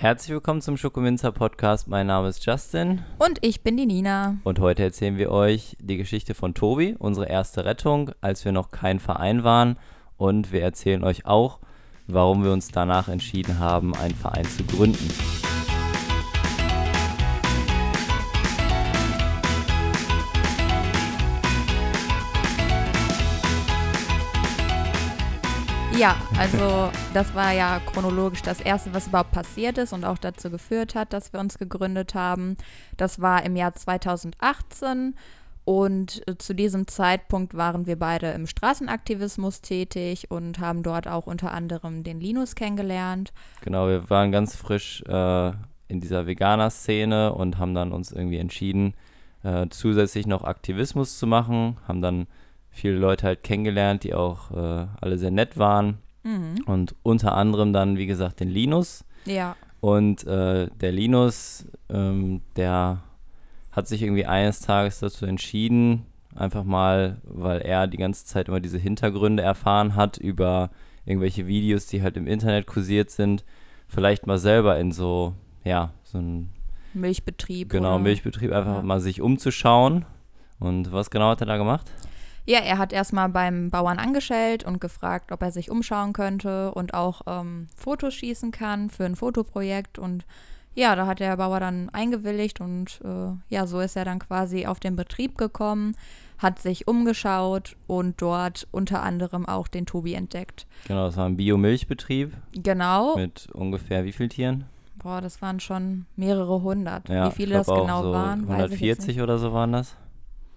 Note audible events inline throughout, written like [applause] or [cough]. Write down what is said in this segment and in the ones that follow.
Herzlich willkommen zum Schokominzer Podcast. Mein Name ist Justin Und ich bin die Nina. und heute erzählen wir euch die Geschichte von Tobi, unsere erste Rettung, als wir noch kein Verein waren. Und wir erzählen euch auch, warum wir uns danach entschieden haben, einen Verein zu gründen. Ja, also das war ja chronologisch das Erste, was überhaupt passiert ist und auch dazu geführt hat, dass wir uns gegründet haben. Das war im Jahr 2018 und äh, zu diesem Zeitpunkt waren wir beide im Straßenaktivismus tätig und haben dort auch unter anderem den Linus kennengelernt. Genau, wir waren ganz frisch äh, in dieser Veganer-Szene und haben dann uns irgendwie entschieden, äh, zusätzlich noch Aktivismus zu machen, haben dann viele Leute halt kennengelernt, die auch äh, alle sehr nett waren. Mhm. Und unter anderem dann, wie gesagt, den Linus. Ja, Und äh, der Linus, ähm, der hat sich irgendwie eines Tages dazu entschieden, einfach mal, weil er die ganze Zeit immer diese Hintergründe erfahren hat über irgendwelche Videos, die halt im Internet kursiert sind, vielleicht mal selber in so, ja, so ein Milchbetrieb. genau oder- Milchbetrieb einfach ja. mal sich umzuschauen. Und was genau hat er da gemacht? Ja, er hat erstmal beim Bauern angestellt und gefragt, ob er sich umschauen könnte und auch ähm, Fotos schießen kann für ein Fotoprojekt. Und ja, da hat der Bauer dann eingewilligt und äh, ja, so ist er dann quasi auf den Betrieb gekommen, hat sich umgeschaut und dort unter anderem auch den Tobi entdeckt. Genau, das war ein Biomilchbetrieb Genau. mit ungefähr wie vielen Tieren? Boah, das waren schon mehrere hundert. Ja, Wie viele das genau so waren, weiß ich jetzt nicht. 140 oder so waren das.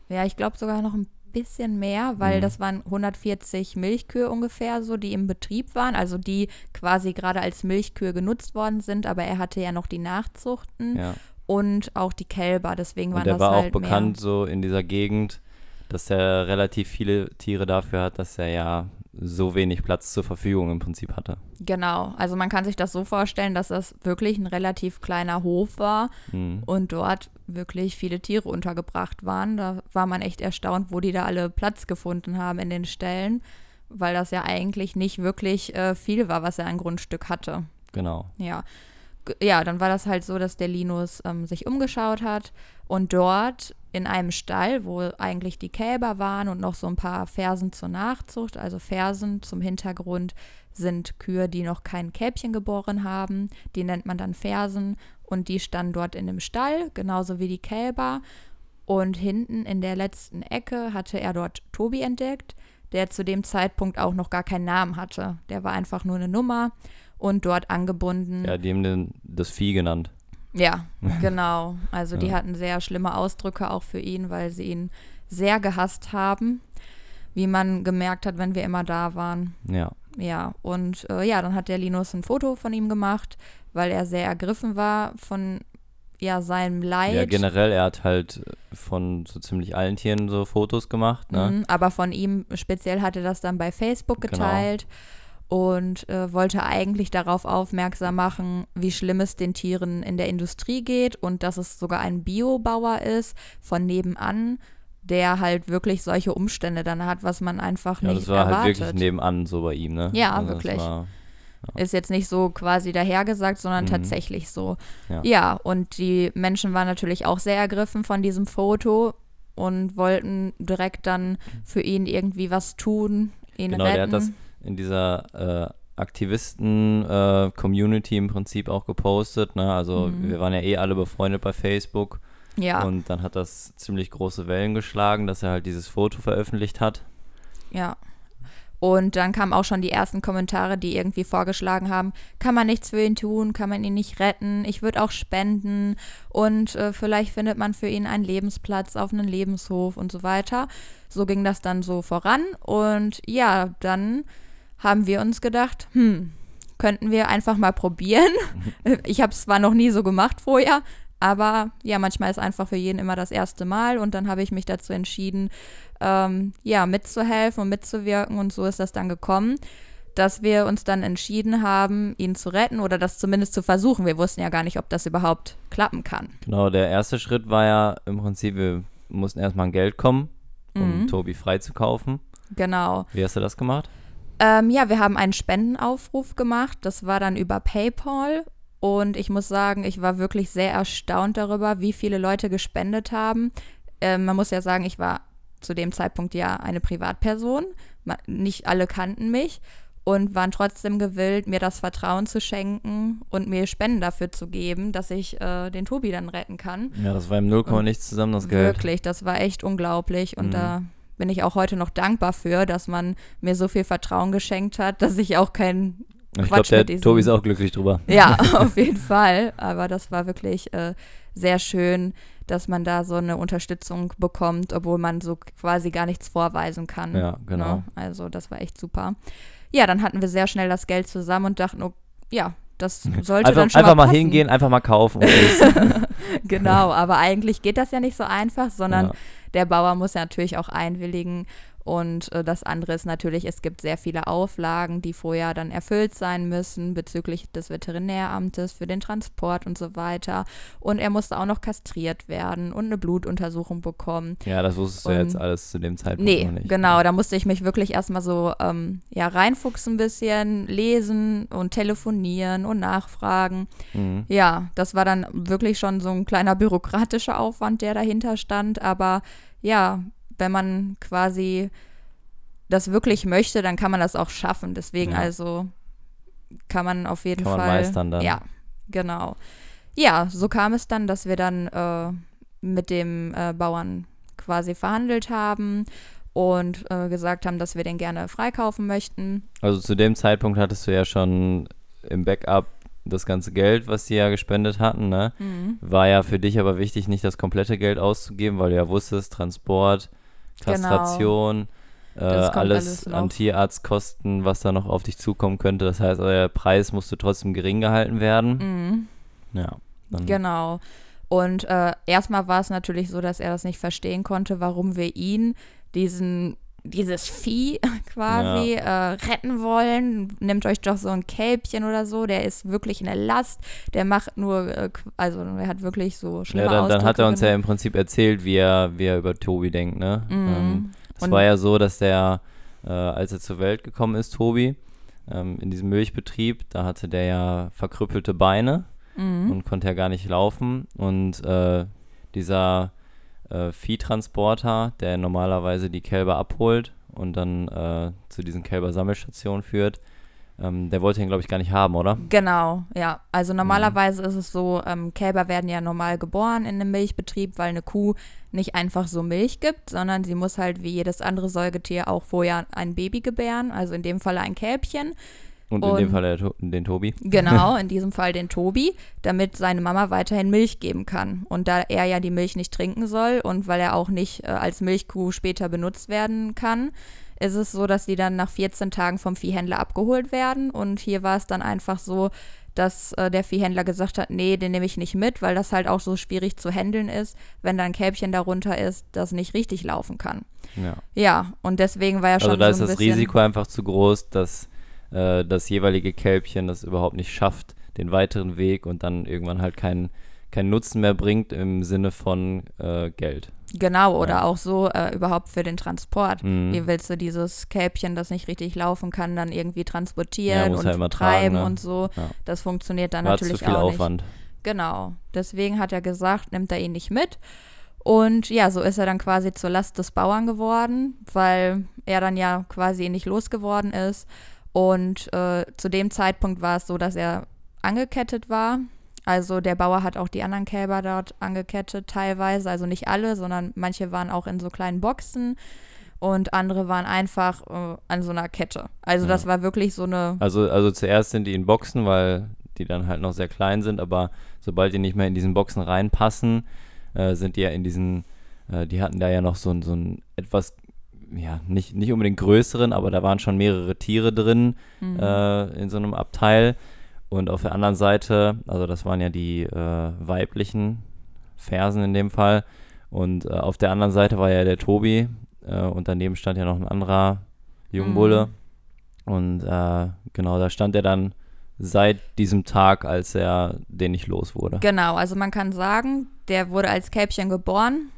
Ja, ich glaube sogar noch ein bisschen mehr, weil Mhm. das waren 140 Milchkühe ungefähr so, die im Betrieb waren, also die quasi gerade als Milchkühe genutzt worden sind, aber er hatte ja noch die Nachzuchten Ja. und auch die Kälber, deswegen waren Und der das war auch halt bekannt so in dieser Gegend, dass er relativ viele Tiere dafür hat, dass er ja so wenig Platz zur Verfügung im Prinzip hatte. Genau, also man kann sich das so vorstellen, dass das wirklich ein relativ kleiner Hof war Mhm. und dort wirklich viele Tiere untergebracht waren. Da war man echt erstaunt, wo die da alle Platz gefunden haben in den Ställen, weil das ja eigentlich nicht wirklich äh, viel war, was er an Grundstück hatte. Genau. Ja. G- Ja, dann war das halt so, dass der Linus ähm, sich umgeschaut hat und dort in einem Stall, wo eigentlich die Kälber waren und noch so ein paar Fersen zur Nachzucht, also Fersen zum Hintergrund sind Kühe, die noch kein Kälbchen geboren haben, die nennt man dann Fersen und die standen dort in dem Stall, genauso wie die Kälber und hinten in der letzten Ecke hatte er dort Tobi entdeckt, der zu dem Zeitpunkt auch noch gar keinen Namen hatte. Der war einfach nur eine Nummer und dort angebunden. Ja, die haben den, das Vieh genannt. Ja, [laughs] genau. Also die Ja. hatten sehr schlimme Ausdrücke auch für ihn, weil sie ihn sehr gehasst haben, wie man gemerkt hat, wenn wir immer da waren. Ja. Ja, und äh, ja, dann hat der Linus ein Foto von ihm gemacht, weil er sehr ergriffen war von ja, seinem Leid. Ja, generell, er hat halt von so ziemlich allen Tieren so Fotos gemacht, ne? Mhm, aber von ihm speziell hat er das dann bei Facebook Genau. Und äh, wollte eigentlich darauf aufmerksam machen, wie schlimm es den Tieren in der Industrie geht und dass es sogar ein Biobauer ist von nebenan, der halt wirklich solche Umstände dann hat, was man einfach Ja, nicht das war erwartet. halt wirklich nebenan so bei ihm, ne? Ja, das wirklich. War, Ist jetzt nicht so quasi dahergesagt, sondern Mhm. tatsächlich so. Ja. Ja. und die Menschen waren natürlich auch sehr ergriffen von diesem Foto und wollten direkt dann für ihn irgendwie was tun, ihn Genau, retten. der hat das in dieser äh, Aktivisten-Community im Prinzip auch gepostet, ne? Also Mhm. wir waren ja eh alle befreundet bei Facebook. ja, Und dann hat das ziemlich große Wellen geschlagen, dass er halt dieses Foto veröffentlicht hat. ja. Und dann kamen auch schon die ersten Kommentare, die irgendwie vorgeschlagen haben, kann man nichts für ihn tun, kann man ihn nicht retten, ich würde auch spenden und äh, vielleicht findet man für ihn einen Lebensplatz auf einem Lebenshof und so weiter. So ging das dann so voran und ja, dann haben wir uns gedacht, hm, könnten wir einfach mal probieren. [laughs] Ich habe es zwar noch nie so gemacht vorher, aber ja, manchmal ist einfach für jeden immer das erste Mal und dann habe ich mich dazu entschieden, ähm, ja, mitzuhelfen und mitzuwirken und so ist das dann gekommen, dass wir uns dann entschieden haben, ihn zu retten oder das zumindest zu versuchen. Wir wussten ja gar nicht, ob das überhaupt klappen kann. Genau, der erste Schritt war ja im Prinzip, wir mussten erstmal an Geld kommen, um Mhm. Tobi freizukaufen. Genau. Wie hast du das gemacht? Ähm, ja, wir haben einen Spendenaufruf gemacht. Das war dann über PayPal. Und ich muss sagen, ich war wirklich sehr erstaunt darüber, wie viele Leute gespendet haben. Ähm, man muss ja sagen, ich war zu dem Zeitpunkt ja eine Privatperson. Nicht alle kannten mich und waren trotzdem gewillt, mir das Vertrauen zu schenken und mir Spenden dafür zu geben, dass ich äh, den Tobi dann retten kann. Ja, das war im Nullkomma nichts zusammen, das Geld. Wirklich, das war echt unglaublich und mhm. da bin ich auch heute noch dankbar für, dass man mir so viel Vertrauen geschenkt hat, dass ich auch kein ich glaube, der diesem, Tobi ist auch glücklich drüber. Ja, [laughs] auf jeden Fall. Aber das war wirklich äh, sehr schön, dass man da so eine Unterstützung bekommt, obwohl man so quasi gar nichts vorweisen kann. Ja, genau. Ne? Also das war echt super ja, dann hatten wir sehr schnell das Geld zusammen und dachten, oh, ja, das sollte einfach, dann schon einfach mal, mal hingehen, einfach mal kaufen. [laughs] genau, aber eigentlich geht das ja nicht so einfach, sondern ja. der Bauer muss ja natürlich auch einwilligen und äh, das andere ist natürlich, es gibt sehr viele Auflagen, die vorher dann erfüllt sein müssen bezüglich des Veterinäramtes für den Transport und so weiter. Und er musste auch noch kastriert werden und eine Blutuntersuchung bekommen. Ja, das wusstest und, du jetzt alles zu dem Zeitpunkt nee, noch nicht. Genau, da musste ich mich wirklich erstmal so ähm, ja, reinfuchsen ein bisschen, lesen und telefonieren und nachfragen. Mhm. Ja, das war dann wirklich schon so ein kleiner bürokratischer Aufwand, der dahinter stand. Aber ja, wenn man quasi das wirklich möchte, dann kann man das auch schaffen. Deswegen ja. also kann man auf jeden kann Fall. Man meistern dann. Ja, genau. Ja, so kam es dann, dass wir dann äh, mit dem äh, Bauern quasi verhandelt haben und äh, gesagt haben, dass wir den gerne freikaufen möchten. Also zu dem Zeitpunkt hattest du ja schon im Backup das ganze Geld, was die ja gespendet hatten, ne? Mhm. War ja für dich aber wichtig, nicht das komplette Geld auszugeben, weil du ja wusstest, Transport, Kastration, genau. äh, alles, alles an Tierarztkosten, was da noch auf dich zukommen könnte. Das heißt, euer Preis musste trotzdem gering gehalten werden. Mhm. Ja. Genau. Und äh, erstmal war es natürlich so, dass er das nicht verstehen konnte, warum wir ihn, diesen dieses Vieh [laughs] quasi ja. äh, retten wollen. Nehmt euch doch so ein Kälbchen oder so, der ist wirklich eine Last, der macht nur, äh, also er hat wirklich so schlimme Ja, dann, dann hat er uns ja im Prinzip erzählt, wie er, wie er über Tobi denkt, ne? Mhm. Ähm, das war ja so, dass der, äh, als er zur Welt gekommen ist, Tobi, ähm, in diesem Milchbetrieb, da hatte der ja verkrüppelte Beine mhm. und konnte ja gar nicht laufen und äh, dieser äh, Viehtransporter, der normalerweise die Kälber abholt und dann äh, zu diesen Kälbersammelstationen führt. Ähm, der wollte ihn, glaube ich, gar nicht haben, oder? Genau, ja. Also normalerweise mhm. ist es so, ähm, Kälber werden ja normal geboren in einem Milchbetrieb, weil eine Kuh nicht einfach so Milch gibt, sondern sie muss halt wie jedes andere Säugetier auch vorher ein Baby gebären, also in dem Fall ein Kälbchen. Und, in dem Fall der, den Tobi. [laughs] Genau, in diesem Fall den Tobi, damit seine Mama weiterhin Milch geben kann. Und da er ja die Milch nicht trinken soll und weil er auch nicht äh, als Milchkuh später benutzt werden kann, ist es so, dass die dann nach 14 Tagen vom Viehhändler abgeholt werden. Und hier war es dann einfach so, dass äh, der Viehhändler gesagt hat, nee, den nehme ich nicht mit, weil das halt auch so schwierig zu handeln ist, wenn da ein Kälbchen darunter ist, das nicht richtig laufen kann. Ja. Ja, und deswegen war ja also schon Also da so ist das Risiko einfach zu groß, dass äh, das jeweilige Kälbchen das überhaupt nicht schafft, den weiteren Weg und dann irgendwann halt keinen keinen Nutzen mehr bringt im Sinne von äh, Geld. Genau, oder ja. auch so äh, überhaupt für den Transport. Mhm. Wie willst du dieses Kälbchen, das nicht richtig laufen kann, dann irgendwie transportieren ja, und halt treiben tragen, ne? und so? Ja. Das funktioniert dann War natürlich zu viel auch Aufwand. nicht. Genau. Deswegen hat er gesagt, nimmt er ihn nicht mit. Und ja, so ist er dann quasi zur Last des Bauern geworden, weil er dann ja quasi nicht losgeworden ist. Und äh, zu dem Zeitpunkt war es so, dass er angekettet war. Also der Bauer hat auch die anderen Kälber dort angekettet, teilweise. Also nicht alle, sondern manche waren auch in so kleinen Boxen und andere waren einfach äh, an so einer Kette. Also ja. das war wirklich so eine. Also, also zuerst sind die in Boxen, weil die dann halt noch sehr klein sind, aber sobald die nicht mehr in diesen Boxen reinpassen, äh, sind die ja in diesen, äh, die hatten da ja noch so, so ein etwas ja, nicht, nicht unbedingt größeren, aber da waren schon mehrere Tiere drin mhm. äh, in so einem Abteil. Und auf der anderen Seite, also das waren ja die äh, weiblichen Fersen in dem Fall. Und äh, auf der anderen Seite war ja der Tobi äh, und daneben stand ja noch ein anderer Jungbulle. Mhm. Und äh, genau, da stand er dann seit diesem Tag, als er den nicht los wurde. Genau, also man kann sagen, der wurde als Kälbchen geboren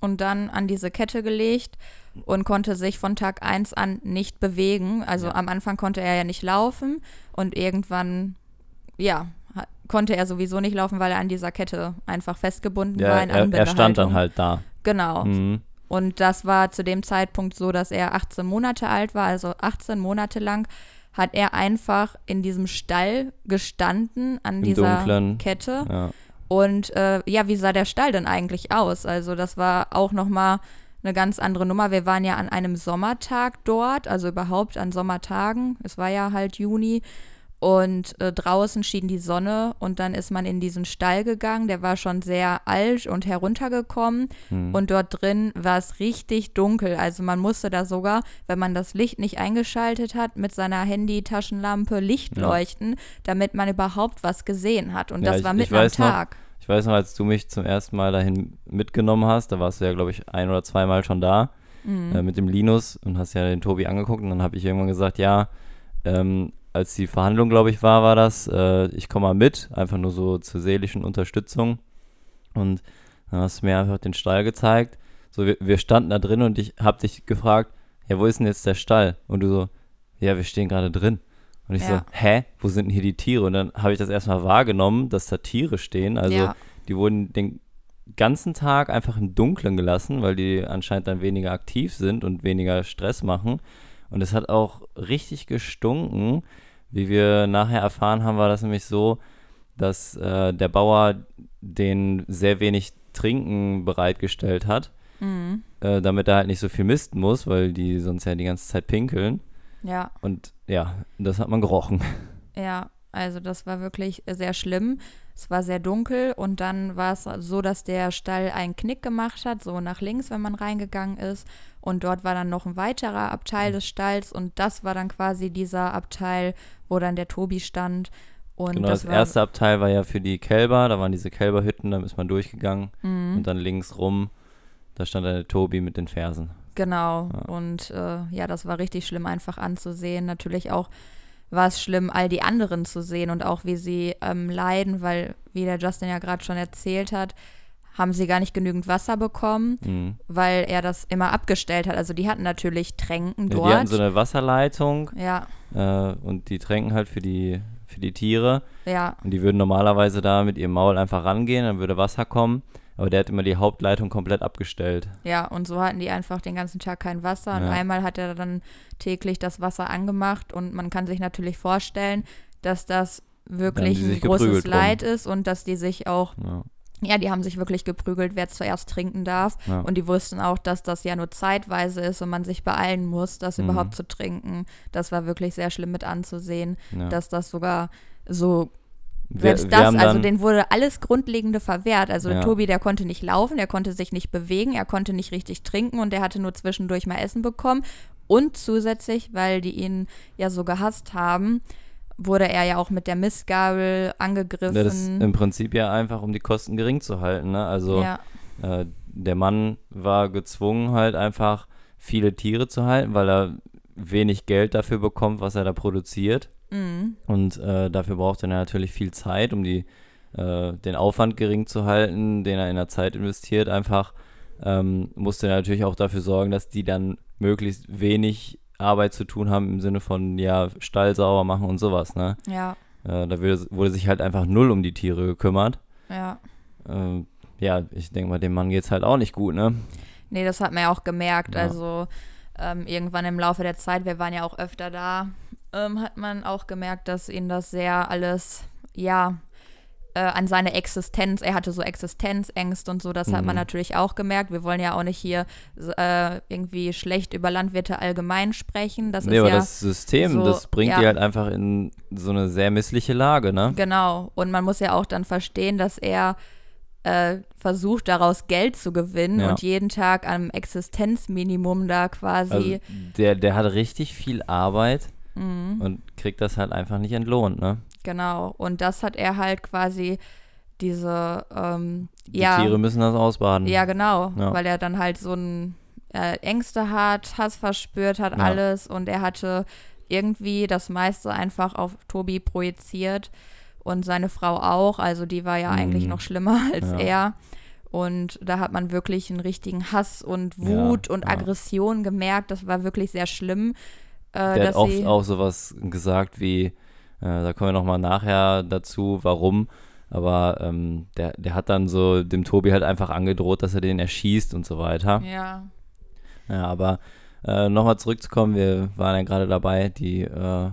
und dann an diese Kette gelegt und konnte sich von Tag 1 an nicht bewegen. Also ja. am Anfang konnte er ja nicht laufen und irgendwann, ja, konnte er sowieso nicht laufen, weil er an dieser Kette einfach festgebunden Ja, war in er, er stand dann halt da. Genau. Mhm. Und das war zu dem Zeitpunkt so, dass er 18 Monate alt war, also 18 Monate lang hat er einfach in diesem Stall gestanden an Im dieser Dunklen. Kette. Ja. Und äh, ja, wie sah der Stall denn eigentlich aus? Also das war auch nochmal eine ganz andere Nummer. Wir waren ja an einem Sommertag dort, also überhaupt an Sommertagen. Es war ja halt Juni. Und äh, draußen schien die Sonne und dann ist man in diesen Stall gegangen. Der war schon sehr alt und heruntergekommen. Hm. Und dort drin war es richtig dunkel. Also man musste da sogar, wenn man das Licht nicht eingeschaltet hat, mit seiner Handy-Taschenlampe Licht Ja. leuchten, damit man überhaupt was gesehen hat. Und Ja, das war mitten am weiß noch, Tag. Ich weiß noch, als du mich zum ersten Mal dahin mitgenommen hast, da warst du ja, glaube ich, ein oder zweimal schon da Mhm. äh, mit dem Linus und hast ja den Tobi angeguckt und dann habe ich irgendwann gesagt, ja, ähm, als die Verhandlung, glaube ich, war, war das, äh, ich komme mal mit, einfach nur so zur seelischen Unterstützung und dann hast du mir einfach den Stall gezeigt. So, wir, wir standen da drin und ich habe dich gefragt, ja, wo ist denn jetzt der Stall? Und du so, ja, wir stehen gerade drin. Und ich so, Ja. hä, wo sind denn hier die Tiere? Und dann habe ich das erstmal wahrgenommen, dass da Tiere stehen. Also ja, die wurden den ganzen Tag einfach im Dunkeln gelassen, weil die anscheinend dann weniger aktiv sind und weniger Stress machen. Und es hat auch richtig gestunken. Wie wir nachher erfahren haben, war das nämlich so, dass äh, der Bauer den sehr wenig Trinken bereitgestellt hat, mhm. äh, damit er halt nicht so viel misten muss, weil die sonst ja die ganze Zeit pinkeln. ja, Und ja, das hat man gerochen. ja. Also das war wirklich sehr schlimm. Es war sehr dunkel und dann war es so, dass der Stall einen Knick gemacht hat, so nach links, wenn man reingegangen ist. Und dort war dann noch ein weiterer Abteil des Stalls und das war dann quasi dieser Abteil, wo dann der Tobi stand. Und genau, das das erste Abteil war ja für die Kälber, da waren diese Kälberhütten, da ist man durchgegangen. Mhm. Und dann links rum, da stand dann der Tobi mit den Fersen. Genau. Ja. Und äh, ja, das war richtig schlimm einfach anzusehen. Natürlich auch war es schlimm, all die anderen zu sehen und auch wie sie ähm, leiden, weil, wie der Justin ja gerade schon erzählt hat, haben sie gar nicht genügend Wasser bekommen, Mhm. weil er das immer abgestellt hat. Also die hatten natürlich Tränken Ja, dort. die hatten so eine Wasserleitung ja, äh, und die tränken halt für die, für die Tiere. ja, Und die würden normalerweise da mit ihrem Maul einfach rangehen, dann würde Wasser kommen. Aber der hat immer die Hauptleitung komplett abgestellt. ja. Und so hatten die einfach den ganzen Tag kein Wasser. Und Ja. einmal hat er dann täglich das Wasser angemacht. Und man kann sich natürlich vorstellen, dass das wirklich ein großes geprügelt drum. Leid ist und dass die sich auch Ja. Ja, die haben sich wirklich geprügelt, wer zuerst trinken darf. Ja. Und die wussten auch, dass das ja nur zeitweise ist und man sich beeilen muss, das Mhm. überhaupt zu trinken. Das war wirklich sehr schlimm mit anzusehen, Ja. dass das sogar so, selbst wir das, haben also denen wurde alles Grundlegende verwehrt. Also Ja. Tobi, der konnte nicht laufen, der konnte sich nicht bewegen, er konnte nicht richtig trinken und der hatte nur zwischendurch mal Essen bekommen. Und zusätzlich, weil die ihn ja so gehasst haben, wurde er ja auch mit der Mistgabel angegriffen. Das ist im Prinzip ja einfach, um die Kosten gering zu halten. Ne? Also ja, äh, der Mann war gezwungen, halt einfach viele Tiere zu halten, weil er wenig Geld dafür bekommt, was er da produziert. Mhm. Und äh, dafür braucht er natürlich viel Zeit, um die, äh, den Aufwand gering zu halten, den er in der Zeit investiert. Einfach ähm, musste er natürlich auch dafür sorgen, dass die dann möglichst wenig Arbeit zu tun haben im Sinne von, ja, Stall sauber machen und sowas. Ne? ja, Äh, da wurde, wurde sich halt einfach null um die Tiere gekümmert. ja. Äh, ja, ich denke mal, dem Mann geht es halt auch nicht gut, ne? Nee, das hat man ja auch gemerkt. Ja. Also ähm, irgendwann im Laufe der Zeit, wir waren ja auch öfter da, ähm, hat man auch gemerkt, dass ihn das sehr alles, ja, äh, an seine Existenz, er hatte so Existenzängste und so, das hat man Mhm. natürlich auch gemerkt. Wir wollen ja auch nicht hier äh, irgendwie schlecht über Landwirte allgemein sprechen. Das nee, aber ja das System, so- das bringt ja. die halt einfach in so eine sehr missliche Lage, ne? Genau. Und man muss ja auch dann verstehen, dass er äh, versucht, daraus Geld zu gewinnen Ja. und jeden Tag am Existenzminimum da quasi. Also der, der hat richtig viel Arbeit Mhm. und kriegt das halt einfach nicht entlohnt, ne? Genau. Und das hat er halt quasi diese, ähm, Die ja, Tiere müssen das ausbaden. ja, genau, Ja. weil er dann halt so ein äh, Ängste hat, Hass verspürt hat, Ja. alles und er hatte irgendwie das meiste einfach auf Tobi projiziert und seine Frau auch, also die war ja eigentlich Mhm. noch schlimmer [laughs] als er. Und da hat man wirklich einen richtigen Hass und Wut und. Aggression gemerkt. Das war wirklich sehr schlimm. Äh, der hat oft auch sowas gesagt wie, Äh, da kommen wir nochmal nachher dazu, warum. Aber ähm, der, der hat dann so dem Tobi halt einfach angedroht, dass er den erschießt und so weiter. Ja. Ja, aber äh, nochmal zurückzukommen, wir waren ja gerade dabei, die äh,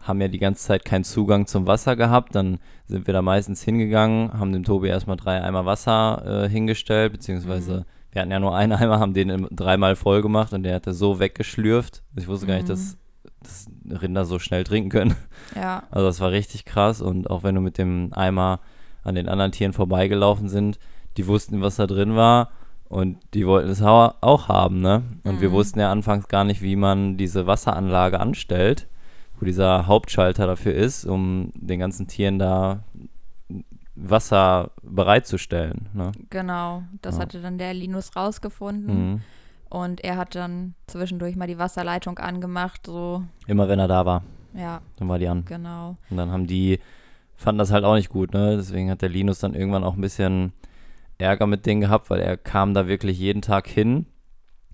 haben ja die ganze Zeit keinen Zugang zum Wasser gehabt. Dann sind wir da meistens hingegangen, haben dem Tobi erstmal drei Eimer Wasser äh, hingestellt, beziehungsweise Mhm. Wir hatten ja nur einen Eimer, haben den im- dreimal voll gemacht und der hatte so weggeschlürft. Ich wusste gar nicht, Mhm. dass, dass Rinder so schnell trinken können. Ja. Also das war richtig krass und auch wenn du mit dem Eimer an den anderen Tieren vorbeigelaufen sind, die wussten, was da drin war und die wollten es auch haben, ne? Und wir Mhm. wussten ja anfangs gar nicht, wie man diese Wasseranlage anstellt, wo dieser Hauptschalter dafür ist, um den ganzen Tieren da Wasser bereitzustellen, ne? Genau. Das Ja. hatte dann der Linus rausgefunden. Mhm. Und er hat dann zwischendurch mal die Wasserleitung angemacht. So, Immer wenn er da war, ja, dann war die an. genau. Und dann haben die, fanden das halt auch nicht gut, ne? Deswegen hat der Linus dann irgendwann auch ein bisschen Ärger mit denen gehabt, weil er kam da wirklich jeden Tag hin,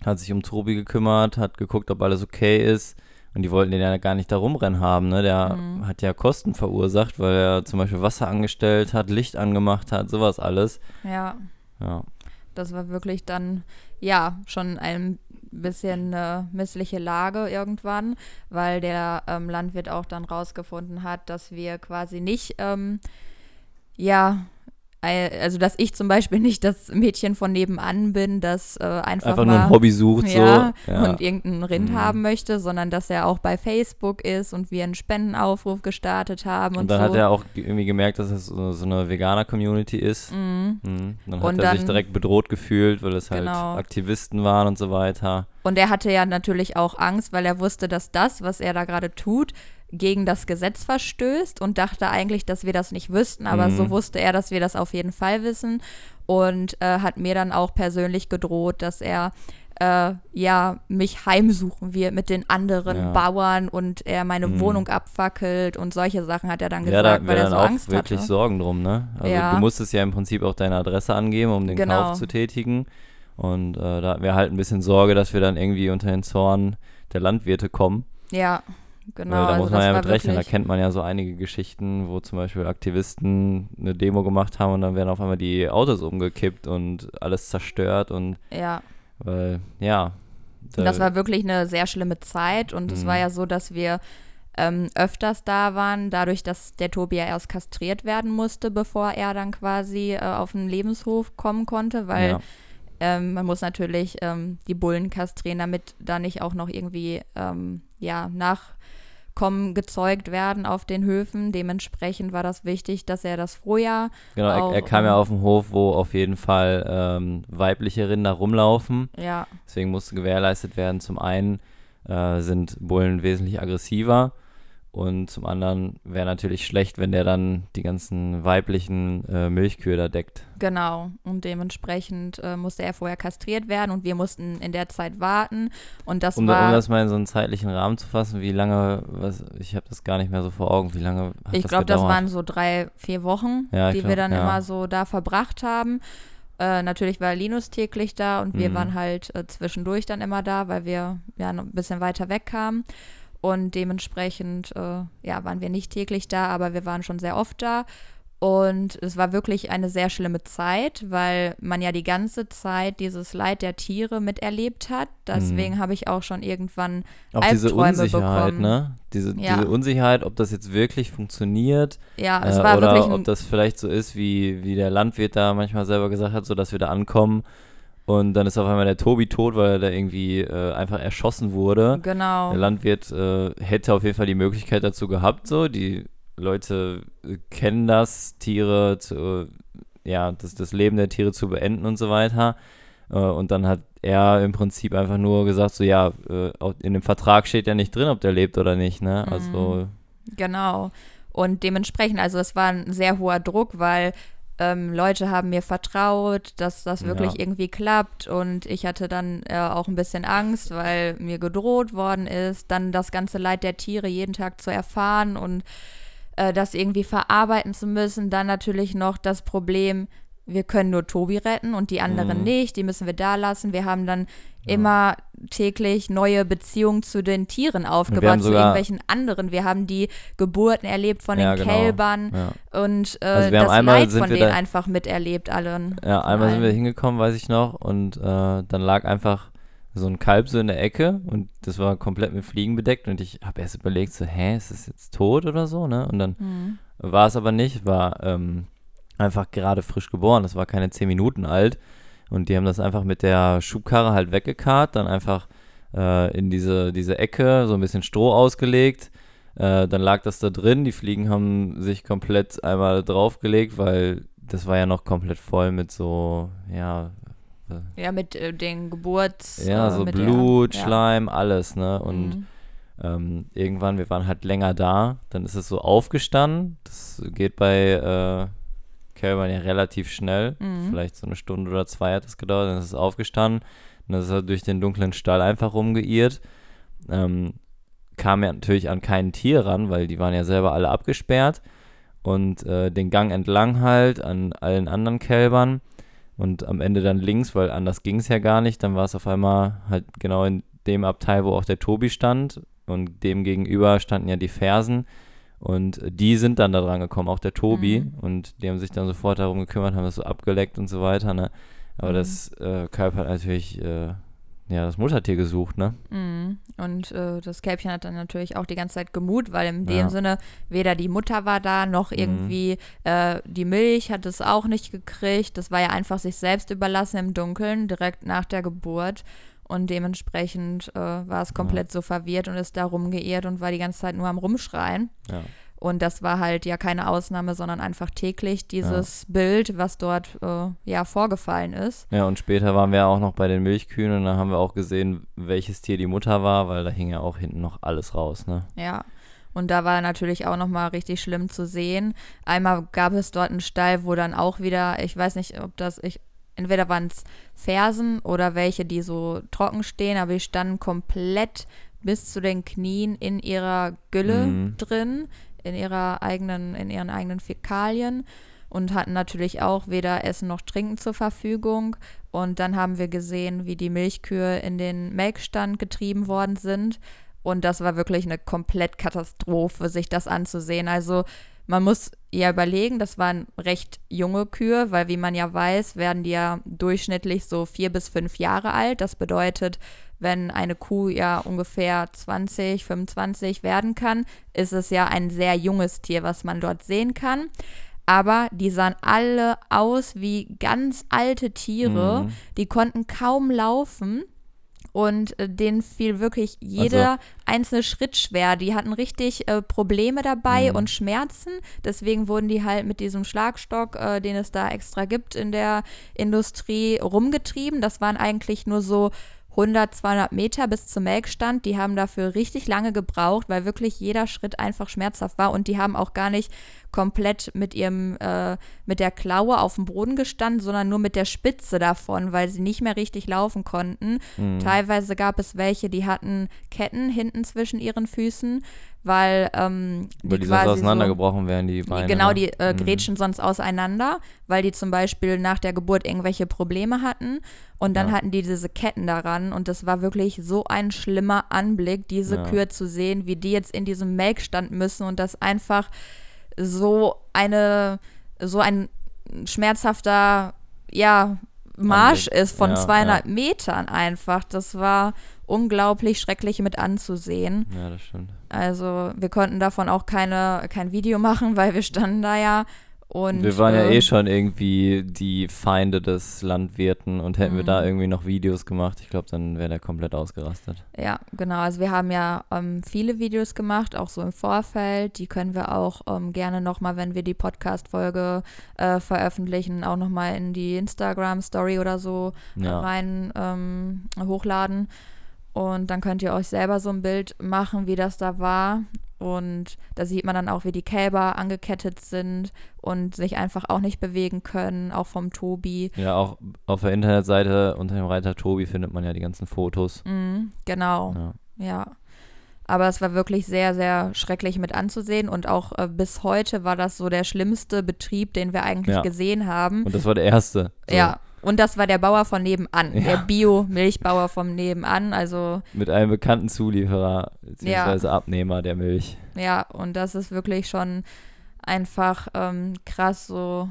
hat sich um Tobi gekümmert, hat geguckt, ob alles okay ist. Und die wollten den ja gar nicht da rumrennen haben, ne? Der Mhm. hat ja Kosten verursacht, weil er zum Beispiel Wasser angestellt hat, Licht angemacht hat, sowas alles. Ja, Ja. das war wirklich dann, ja, schon ein bisschen äh, missliche Lage irgendwann, weil der ähm, Landwirt auch dann rausgefunden hat, dass wir quasi nicht, ähm, ja, also dass ich zum Beispiel nicht das Mädchen von nebenan bin, das äh, einfach, Einfach mal nur ein Hobby sucht, ja, so. Ja. und irgendein Rind Mhm. haben möchte, sondern dass er auch bei Facebook ist und wir einen Spendenaufruf gestartet haben und, und dann so. hat er auch ge- irgendwie gemerkt, dass es so, so eine Veganer-Community ist. Mhm. Mhm. Dann Und hat er sich dann- direkt bedroht gefühlt, weil es halt Genau. Aktivisten waren und so weiter. Und er hatte ja natürlich auch Angst, weil er wusste, dass das, was er da gerade tut, gegen das Gesetz verstößt und dachte eigentlich, dass wir das nicht wüssten, aber Mhm. so wusste er, dass wir das auf jeden Fall wissen und äh, hat mir dann auch persönlich gedroht, dass er äh, ja mich heimsuchen wird mit den anderen Ja. Bauern und er meine Mhm. Wohnung abfackelt und solche Sachen hat er dann Ja, gesagt, da weil er dann so auch Angst wirklich hatte. Sorgen drum, ne? Also Ja. du musstest ja im Prinzip auch deine Adresse angeben, um den Genau. Kauf zu tätigen. Und äh, da wäre halt ein bisschen Sorge, dass wir dann irgendwie unter den Zorn der Landwirte kommen. Ja, genau. Weil da also muss man ja mit rechnen. Da kennt man ja so einige Geschichten, wo zum Beispiel Aktivisten eine Demo gemacht haben und dann werden auf einmal die Autos umgekippt und alles zerstört und Ja. weil, ja. Und das war wirklich eine sehr schlimme Zeit und es Mhm. war ja so, dass wir ähm, öfters da waren, dadurch, dass der Tobi ja erst kastriert werden musste, bevor er dann quasi äh, auf den Lebenshof kommen konnte, weil ja. Ähm, man muss natürlich ähm, die Bullen kastrieren, damit da nicht auch noch irgendwie ähm, ja, Nachkommen gezeugt werden auf den Höfen. Dementsprechend war das wichtig, dass er das Frühjahr Genau, er, auch, er kam ja ähm, auf den Hof, wo auf jeden Fall ähm, weibliche Rinder rumlaufen. ja, Deswegen musste gewährleistet werden. Zum einen äh, sind Bullen wesentlich aggressiver und zum anderen wäre natürlich schlecht, wenn der dann die ganzen weiblichen äh, Milchkühe da deckt. Genau, und dementsprechend äh, musste er vorher kastriert werden und wir mussten in der Zeit warten. Und das Um, war, um das mal in so einen zeitlichen Rahmen zu fassen, wie lange, was, ich habe das gar nicht mehr so vor Augen, wie lange hat ich das glaube, das waren so drei, vier Wochen, Ja, die glaub, wir dann ja. immer so da verbracht haben. Äh, natürlich war Linus täglich da und wir Mhm. waren halt äh, zwischendurch dann immer da, weil wir ja noch ein bisschen weiter weg kamen. Und dementsprechend, äh, ja, waren wir nicht täglich da, aber wir waren schon sehr oft da. Und es war wirklich eine sehr schlimme Zeit, weil man ja die ganze Zeit dieses Leid der Tiere miterlebt hat. Deswegen habe ich auch schon irgendwann Auch diese Unsicherheit, bekommen. ne? Diese, Ja. diese Unsicherheit, ob das jetzt wirklich funktioniert Ja, es äh, war oder wirklich ob das vielleicht so ist, wie, wie der Landwirt da manchmal selber gesagt hat, so dass wir da ankommen und dann ist auf einmal der Tobi tot, weil er da irgendwie äh, einfach erschossen wurde. genau. Der Landwirt äh, hätte auf jeden Fall die Möglichkeit dazu gehabt, so. Die Leute äh, kennen das, Tiere zu, äh, ja, das, das Leben der Tiere zu beenden und so weiter. Äh, und dann hat er im Prinzip einfach nur gesagt, so ja, äh, in dem Vertrag steht ja nicht drin, ob der lebt oder nicht, ne? Also, Genau. Und dementsprechend, also es war ein sehr hoher Druck, weil ähm, Leute haben mir vertraut, dass das wirklich Ja. irgendwie klappt. Und ich hatte dann äh, auch ein bisschen Angst, weil mir gedroht worden ist, dann das ganze Leid der Tiere jeden Tag zu erfahren und äh, das irgendwie verarbeiten zu müssen. Dann natürlich noch das Problem, wir können nur Tobi retten und die anderen Mhm. nicht, die müssen wir da lassen. Wir haben dann immer täglich neue Beziehungen zu den Tieren aufgebaut, zu irgendwelchen anderen. Wir haben die Geburten erlebt von Ja, den genau. Kälbern Ja. und äh, Also das Leid von denen einfach miterlebt, allen. Ja, einmal sind wir hingekommen, weiß ich noch, und äh, dann lag einfach so ein Kalb so in der Ecke und das war komplett mit Fliegen bedeckt und ich habe erst überlegt, so, hä, ist es jetzt tot oder so, ne? Und dann Mhm. war es aber nicht, war ähm, einfach gerade frisch geboren, das war keine zehn Minuten alt und die haben das einfach mit der Schubkarre halt weggekarrt, dann einfach äh, in diese, diese Ecke so ein bisschen Stroh ausgelegt, äh, dann lag das da drin, die Fliegen haben sich komplett einmal draufgelegt, weil das war ja noch komplett voll mit so, ja, Ja, mit äh, den Geburts... ja, äh, so mit der- Blut, ja. Schleim, alles, ne? Und Mhm. ähm, irgendwann, wir waren halt länger da, dann ist es so aufgestanden. Das geht bei Kälbern ja relativ schnell. Mhm. Vielleicht so eine Stunde oder zwei hat es gedauert, dann ist es aufgestanden. Und dann ist er durch den dunklen Stall einfach rumgeirrt. Ähm, kam ja natürlich an kein Tier ran, weil die waren ja selber alle abgesperrt. Und äh, den Gang entlang halt an allen anderen Kälbern. Und am Ende dann links, weil anders ging es ja gar nicht. Dann war es auf einmal halt genau in dem Abteil, wo auch der Tobi stand. Und dem gegenüber standen ja die Fersen. Und die sind dann da dran gekommen, auch der Tobi. Mhm. Und die haben sich dann sofort darum gekümmert, haben das so abgeleckt und so weiter. Ne? Aber Mhm. das äh, Kalb hat natürlich äh, ja, das Muttertier gesucht, ne? Mhm. Und äh, das Kälbchen hat dann natürlich auch die ganze Zeit gemut, weil in Ja. dem Sinne weder die Mutter war da, noch Mhm. irgendwie äh, die Milch hat es auch nicht gekriegt. Das war ja einfach sich selbst überlassen im Dunkeln, direkt nach der Geburt. Und dementsprechend äh, war es komplett so verwirrt und ist da rumgeirrt und war die ganze Zeit nur am Rumschreien. Ja. Und das war halt ja keine Ausnahme, sondern einfach täglich dieses Bild, was dort äh, ja vorgefallen ist. Ja, und später waren wir auch noch bei den Milchkühen und da haben wir auch gesehen, welches Tier die Mutter war, weil da hing ja auch hinten noch alles raus, ne? Ja. Und da war natürlich auch nochmal richtig schlimm zu sehen. Einmal gab es dort einen Stall, wo dann auch wieder, ich weiß nicht, ob das, ich, entweder waren es Fersen oder welche, die so trocken stehen, aber die standen komplett bis zu den Knien in ihrer Gülle Mhm. drin, in ihrer eigenen, in ihren eigenen Fäkalien und hatten natürlich auch weder Essen noch Trinken zur Verfügung. Und dann haben wir gesehen, wie die Milchkühe in den Melkstand getrieben worden sind. Und das war wirklich eine Komplettkatastrophe, sich das anzusehen. Also man muss ja überlegen, das waren recht junge Kühe, weil wie man ja weiß, werden die ja durchschnittlich so vier bis fünf Jahre alt. Das bedeutet, wenn eine Kuh ja ungefähr 20, 25 werden kann, ist es ja ein sehr junges Tier, was man dort sehen kann. Aber die sahen alle aus wie ganz alte Tiere. Mhm. Die konnten kaum laufen. Und äh, denen fiel wirklich jeder Also einzelne Schritt schwer. Die hatten richtig äh, Probleme dabei Mhm. und Schmerzen. Deswegen wurden die halt mit diesem Schlagstock, äh, den es da extra gibt in der Industrie, rumgetrieben. Das waren eigentlich nur so 100, 200 Meter bis zum Melkstand. Die haben dafür richtig lange gebraucht, weil wirklich jeder Schritt einfach schmerzhaft war. Und die haben auch gar nicht komplett mit ihrem, äh, mit der Klaue auf dem Boden gestanden, sondern nur mit der Spitze davon, weil sie nicht mehr richtig laufen konnten. Mhm. Teilweise gab es welche, die hatten Ketten hinten zwischen ihren Füßen, weil ähm, die die sonst quasi so, auseinandergebrochen wären, die die, Beine. genau, ne? die äh, Mhm. grätschen sonst auseinander, weil die zum Beispiel nach der Geburt irgendwelche Probleme hatten. Und dann Ja. hatten die diese Ketten daran. Und das war wirklich so ein schlimmer Anblick, diese Ja. Kühe zu sehen, wie die jetzt in diesem Melkstand müssen und das einfach so eine, so ein schmerzhafter, ja, Marsch ist von Ja, 200 Metern einfach. Das war unglaublich schrecklich mit anzusehen. Ja, das stimmt. Also wir konnten davon auch keine, kein Video machen, weil wir standen da ja. Und, wir waren ja äh, eh schon irgendwie die Feinde des Landwirten und hätten wir da Mhm. irgendwie noch Videos gemacht, ich glaube, dann wäre der komplett ausgerastet. Ja, genau. Also wir haben ja ähm, viele Videos gemacht, auch so im Vorfeld. Die können wir auch ähm, gerne nochmal, wenn wir die Podcast-Folge äh, veröffentlichen, auch nochmal in die Instagram-Story oder so Ja. rein ähm, hochladen. Und dann könnt ihr euch selber so ein Bild machen, wie das da war. Und da sieht man dann auch, wie die Kälber angekettet sind und sich einfach auch nicht bewegen können, auch vom Tobi. Ja, auch auf der Internetseite unter dem Reiter Tobi findet man ja die ganzen Fotos. Mhm, genau. Ja. Ja. Aber es war wirklich sehr, sehr schrecklich mit anzusehen. Und auch äh, bis heute war das so der schlimmste Betrieb, den wir eigentlich Ja. gesehen haben. Und das war der erste. So, Ja. Und das war der Bauer von nebenan, Ja. der Bio-Milchbauer vom nebenan. Also Mit einem bekannten Zulieferer bzw. Abnehmer der Milch. ja, und das ist wirklich schon einfach ähm, krass, so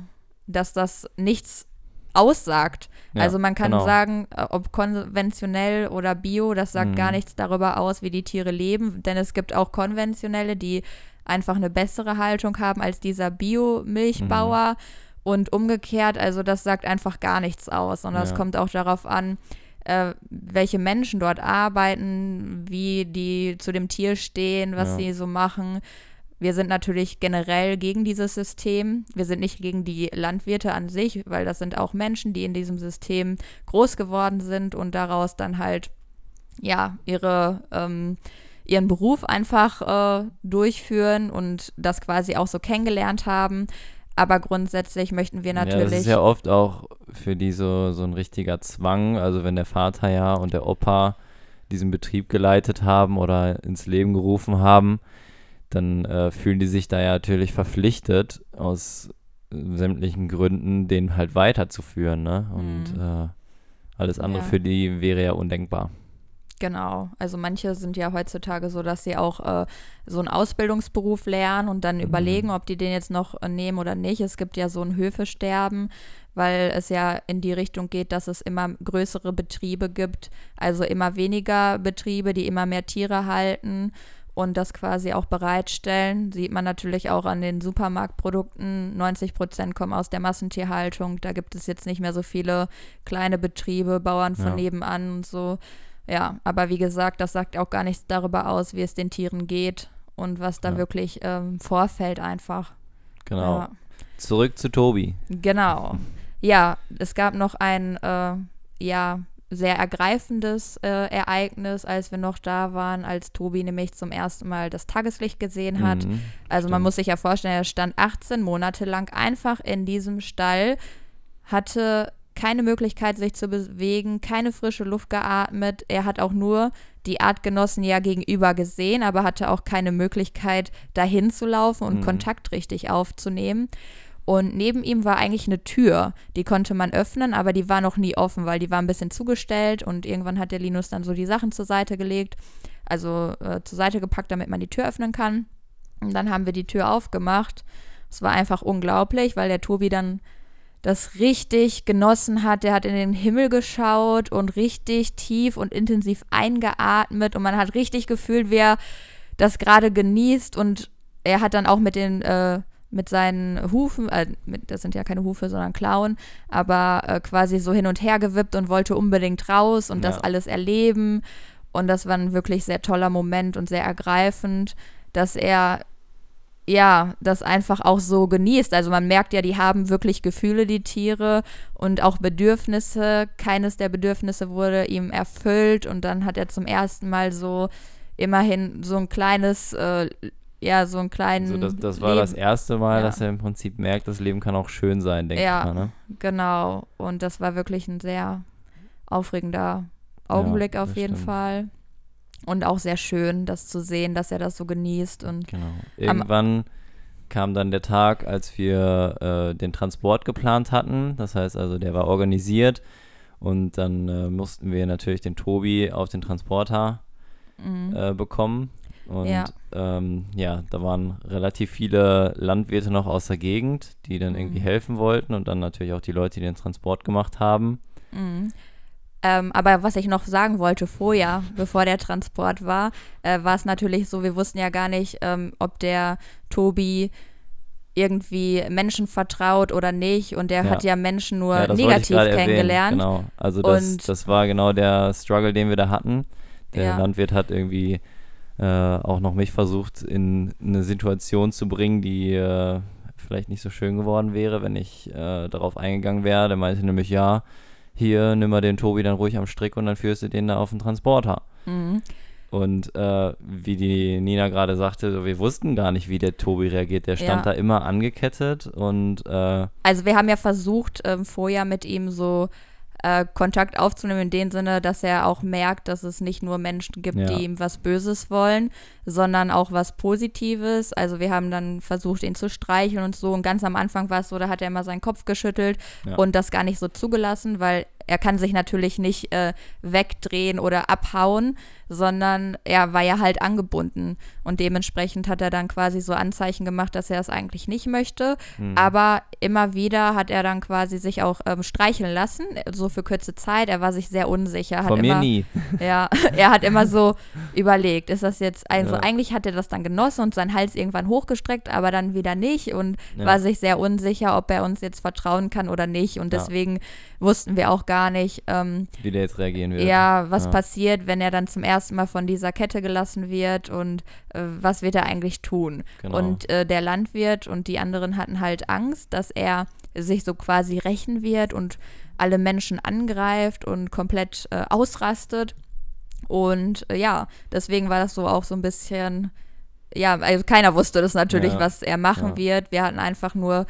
dass das nichts aussagt. Ja, also man kann genau. sagen, äh, ob konventionell oder bio, das sagt Mhm. gar nichts darüber aus, wie die Tiere leben, denn es gibt auch konventionelle, die einfach eine bessere Haltung haben als dieser Bio-Milchbauer und umgekehrt, also das sagt einfach gar nichts aus, sondern es Ja. kommt auch darauf an, äh, welche Menschen dort arbeiten, wie die zu dem Tier stehen, was Ja. sie so machen. Wir sind natürlich generell gegen dieses System. Wir sind nicht gegen die Landwirte an sich, weil das sind auch Menschen, die in diesem System groß geworden sind und daraus dann halt ja ihre ähm, ihren Beruf einfach äh, durchführen und das quasi auch so kennengelernt haben. Aber grundsätzlich möchten wir natürlich Ja, das ist ja oft auch für die so, so ein richtiger Zwang. Also wenn der Vater ja und der Opa diesen Betrieb geleitet haben oder ins Leben gerufen haben, dann äh, fühlen die sich da ja natürlich verpflichtet, aus sämtlichen Gründen, den halt weiterzuführen. Ne? Und äh, alles andere Ja. für die wäre ja undenkbar. Genau. Also manche sind ja heutzutage so, dass sie auch äh, so einen Ausbildungsberuf lernen und dann überlegen, ob die den jetzt noch äh, nehmen oder nicht. Es gibt ja so ein Höfesterben, weil es ja in die Richtung geht, dass es immer größere Betriebe gibt, also immer weniger Betriebe, die immer mehr Tiere halten und das quasi auch bereitstellen. Sieht man natürlich auch an den Supermarktprodukten. 90 Prozent kommen aus der Massentierhaltung. Da gibt es jetzt nicht mehr so viele kleine Betriebe, Bauern von Ja. nebenan und so. Ja, aber wie gesagt, das sagt auch gar nichts darüber aus, wie es den Tieren geht und was da Ja. wirklich ähm, vorfällt einfach. Genau. Ja. Zurück zu Tobi. Genau. Ja, es gab noch ein äh, ja sehr ergreifendes äh, Ereignis, als wir noch da waren, als Tobi nämlich zum ersten Mal das Tageslicht gesehen hat. Mhm, Also man stimmt. muss sich ja vorstellen, er stand 18 Monate lang einfach in diesem Stall, hatte keine Möglichkeit, sich zu bewegen, keine frische Luft geatmet. Er hat auch nur die Artgenossen ja gegenüber gesehen, aber hatte auch keine Möglichkeit, dahin zu laufen und Mhm. Kontakt richtig aufzunehmen. Und neben ihm war eigentlich eine Tür, die konnte man öffnen, aber die war noch nie offen, weil die war ein bisschen zugestellt und irgendwann hat der Linus dann so die Sachen zur Seite gelegt, also äh, zur Seite gepackt, damit man die Tür öffnen kann. Und dann haben wir die Tür aufgemacht. Es war einfach unglaublich, weil der Tobi dann das richtig genossen hat. Der hat in den Himmel geschaut und richtig tief und intensiv eingeatmet und man hat richtig gefühlt, wie er das gerade genießt und er hat dann auch mit den äh, mit seinen Hufen, äh, mit, das sind ja keine Hufe, sondern Klauen, aber äh, quasi so hin und her gewippt und wollte unbedingt raus und das Ja. alles erleben. Und das war ein wirklich sehr toller Moment und sehr ergreifend, dass er ja, das einfach auch so genießt. Also man merkt ja, die haben wirklich Gefühle, die Tiere und auch Bedürfnisse. Keines der Bedürfnisse wurde ihm erfüllt und dann hat er zum ersten Mal so immerhin so ein kleines, äh, ja, so einen kleinen. Also das, das war Leben. das erste Mal, Ja. dass er im Prinzip merkt, das Leben kann auch schön sein, denke Ja. ich mal. Ne? Genau. Und das war wirklich ein sehr aufregender Augenblick Ja, auf jeden stimmt. Fall. Und auch sehr schön, das zu sehen, dass er das so genießt. Und Genau. Irgendwann kam dann der Tag, als wir äh, den Transport geplant hatten. Das heißt also, der war organisiert. Und dann äh, mussten wir natürlich den Tobi auf den Transporter mhm. äh, bekommen. Und Ja. ähm, ja, da waren relativ viele Landwirte noch aus der Gegend, die dann irgendwie Mhm. helfen wollten. Und dann natürlich auch die Leute, die den Transport gemacht haben. Mhm. Ähm, aber was ich noch sagen wollte vorher, bevor der Transport war, äh, war es natürlich so, wir wussten ja gar nicht, ähm, ob der Tobi irgendwie Menschen vertraut oder nicht. Und der Ja. hat ja Menschen nur ja, negativ gerade erwähnen, kennengelernt. Genau. Also das, Und- das war genau der Struggle, den wir da hatten. Der Ja. Landwirt hat irgendwie äh, auch noch mich versucht, in eine Situation zu bringen, die äh, vielleicht nicht so schön geworden wäre, wenn ich äh, darauf eingegangen wäre. Der meinte nämlich, ja, hier, nimm mal den Tobi dann ruhig am Strick und dann führst du den da auf den Transporter. Mhm. Und äh, wie die Nina gerade sagte, wir wussten gar nicht, wie der Tobi reagiert. Der stand Ja. da immer angekettet und äh, Also wir haben ja versucht, ähm, vorher mit ihm so äh, Kontakt aufzunehmen, in dem Sinne, dass er auch merkt, dass es nicht nur Menschen gibt, Ja. die ihm was Böses wollen, sondern auch was Positives. Also wir haben dann versucht, ihn zu streicheln und so. Und ganz am Anfang war es so, da hat er immer seinen Kopf geschüttelt Ja. und das gar nicht so zugelassen, weil er kann sich natürlich nicht äh, wegdrehen oder abhauen, sondern er war ja halt angebunden. Und dementsprechend hat er dann quasi so Anzeichen gemacht, dass er es eigentlich nicht möchte. Mhm. Aber immer wieder hat er dann quasi sich auch ähm, streicheln lassen, so für kurze Zeit. Er war sich sehr unsicher. Von mir immer, nie. [laughs] Ja, er hat immer so überlegt, ist das jetzt, also Ja. eigentlich hat er das dann genossen und seinen Hals irgendwann hochgestreckt, aber dann wieder nicht und Ja. war sich sehr unsicher, ob er uns jetzt vertrauen kann oder nicht. Und Ja. deswegen wussten wir auch gar nicht, ähm, Wie der jetzt reagieren wird. ja, was Ja. passiert, wenn er dann zum ersten Mal von dieser Kette gelassen wird und äh, was wird er eigentlich tun? Genau. Und äh, der Landwirt und die anderen hatten halt Angst, dass er sich so quasi rächen wird und alle Menschen angreift und komplett äh, ausrastet. Und äh, ja, deswegen war das so auch so ein bisschen, ja, also keiner wusste das natürlich, Ja. was er machen Ja. wird. Wir hatten einfach nur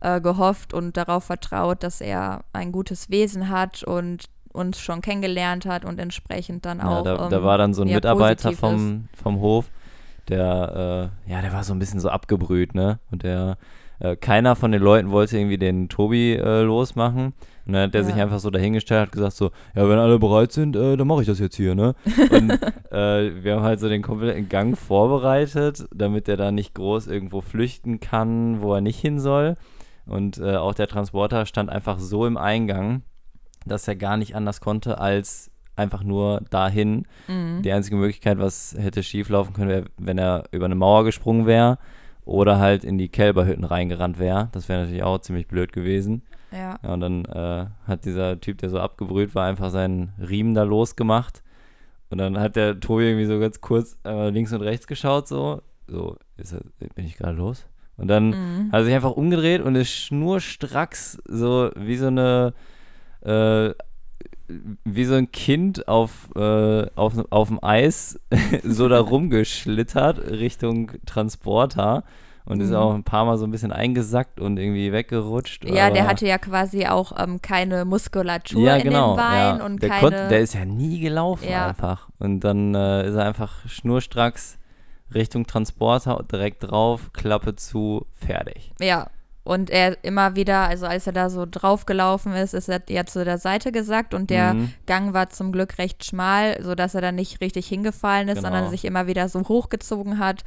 äh, gehofft und darauf vertraut, dass er ein gutes Wesen hat und uns schon kennengelernt hat und entsprechend dann Ja, auch. da, ähm, da war dann so ein ja, Mitarbeiter vom, vom Hof, der, äh, ja, der war so ein bisschen so abgebrüht, ne? Und der, äh, keiner von den Leuten wollte irgendwie den Tobi äh, losmachen. Und dann hat der Ja. sich einfach so dahingestellt, hat gesagt so, ja, wenn alle bereit sind, äh, dann mache ich das jetzt hier, ne? Und [laughs] äh, wir haben halt so den kompletten Gang vorbereitet, damit er da nicht groß irgendwo flüchten kann, wo er nicht hin soll. Und äh, auch der Transporter stand einfach so im Eingang, dass er gar nicht anders konnte, als einfach nur dahin. Mhm. Die einzige Möglichkeit, was hätte schieflaufen können, wäre, wenn er über eine Mauer gesprungen wäre oder halt in die Kälberhütten reingerannt wäre. Das wäre natürlich auch ziemlich blöd gewesen. Ja. Ja, und dann äh, hat dieser Typ, der so abgebrüht war, einfach seinen Riemen da losgemacht. Und dann hat der Tobi irgendwie so ganz kurz einmal links und rechts geschaut, so. So, ist er, bin ich gerade los? Und dann Mhm. hat er sich einfach umgedreht und ist schnurstracks so wie so eine äh, wie so ein Kind auf, äh, auf, auf dem Eis [laughs] so da rumgeschlittert Richtung Transporter und ist Mhm. auch ein paar Mal so ein bisschen eingesackt und irgendwie weggerutscht. Ja, der hatte ja quasi auch ähm, keine Muskulatur ja, in genau, den Beinen ja. und der, keine. konnt- der ist ja nie gelaufen Ja. einfach. Und dann äh, ist er einfach schnurstracks Richtung Transporter direkt drauf, Klappe zu, fertig. ja. Und er immer wieder, also als er da so draufgelaufen ist, ist er ja zu der Seite gesackt und der Mhm. Gang war zum Glück recht schmal, sodass er dann nicht richtig hingefallen ist, Genau. sondern sich immer wieder so hochgezogen hat.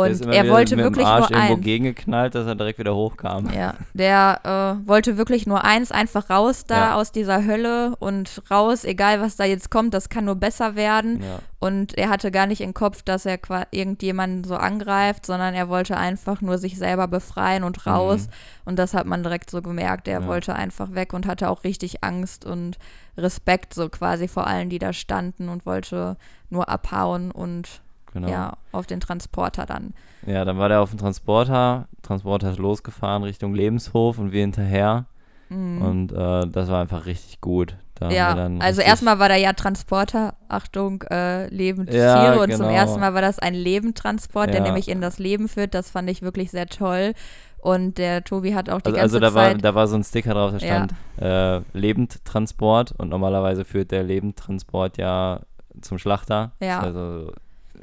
Und er wollte mit wirklich dem Arsch nur irgendwo gegengeknallt, dass er direkt wieder hochkam. Ja, der äh, wollte wirklich nur eins, einfach raus da Ja. aus dieser Hölle und raus, egal was da jetzt kommt, das kann nur besser werden. Ja. Und er hatte gar nicht im Kopf, dass er irgendjemanden so angreift, sondern er wollte einfach nur sich selber befreien und raus. Und das hat man direkt so gemerkt. Er Mhm. Ja. wollte einfach weg und hatte auch richtig Angst und Respekt so quasi vor allen, die da standen und wollte nur abhauen und Genau. ja, auf den Transporter dann. Ja, dann war der auf dem Transporter. Transporter ist losgefahren Richtung Lebenshof und wir hinterher. Und äh, das war einfach richtig gut. Da Mhm. Ja, also erstmal war da ja Transporter, Achtung, äh, lebende Ja, Tiere und zum genau. ersten Mal war das ein Lebendtransport, der Ja. nämlich in das Leben führt. Das fand ich wirklich sehr toll. Und der Tobi hat auch die Also, ganze also da, war, Zeit. da war so ein Sticker drauf, da Ja. stand äh, Lebendtransport und normalerweise führt der Lebendtransport ja zum Schlachter. Ja. Also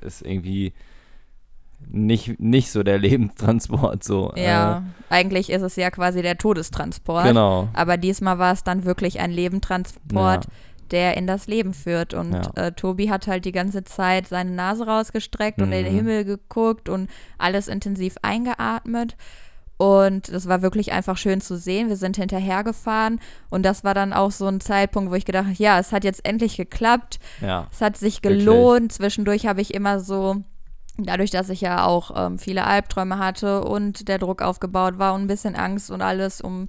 ist irgendwie nicht, nicht so der [laughs] Lebendtransport so. ja, eigentlich ist es ja quasi der Todestransport. Äh, genau. Aber diesmal war es dann wirklich ein Lebendtransport, Ja. der in das Leben führt. Und Ja. äh, Tobi hat halt die ganze Zeit seine Nase rausgestreckt und in den Mhm. Himmel geguckt und alles intensiv eingeatmet. Und das war wirklich einfach schön zu sehen. Wir sind hinterhergefahren und das war dann auch so ein Zeitpunkt, wo ich gedacht habe, ja, es hat jetzt endlich geklappt. Ja. Es hat sich Wirklich. gelohnt. Zwischendurch habe ich immer so, dadurch, dass ich ja auch ähm, viele Albträume hatte und der Druck aufgebaut war und ein bisschen Angst und alles um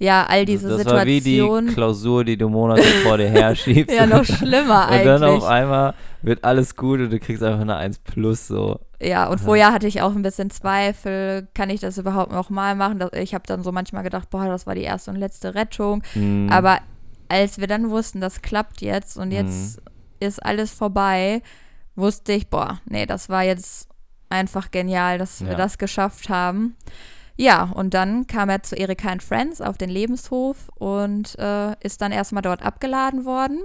ja all diese das war wie die Situationen. Klausur, die du Monate vor dir [laughs] herschiebst. Ja, noch schlimmer Und dann auf eigentlich. einmal wird alles gut und du kriegst einfach eine 1 plus so. Ja, und vorher hatte ich auch ein bisschen Zweifel, kann ich das überhaupt noch mal machen? Das- Ich habe dann so manchmal gedacht, boah, das war die erste und letzte Rettung. Hm, Aber als wir dann wussten, das klappt jetzt und jetzt ist alles vorbei, wusste ich, boah, nee, das war jetzt einfach genial, dass wir Ja. das geschafft haben. Ja, und dann kam er zu Erika and Friends auf den Lebenshof und äh, ist dann erstmal dort abgeladen worden.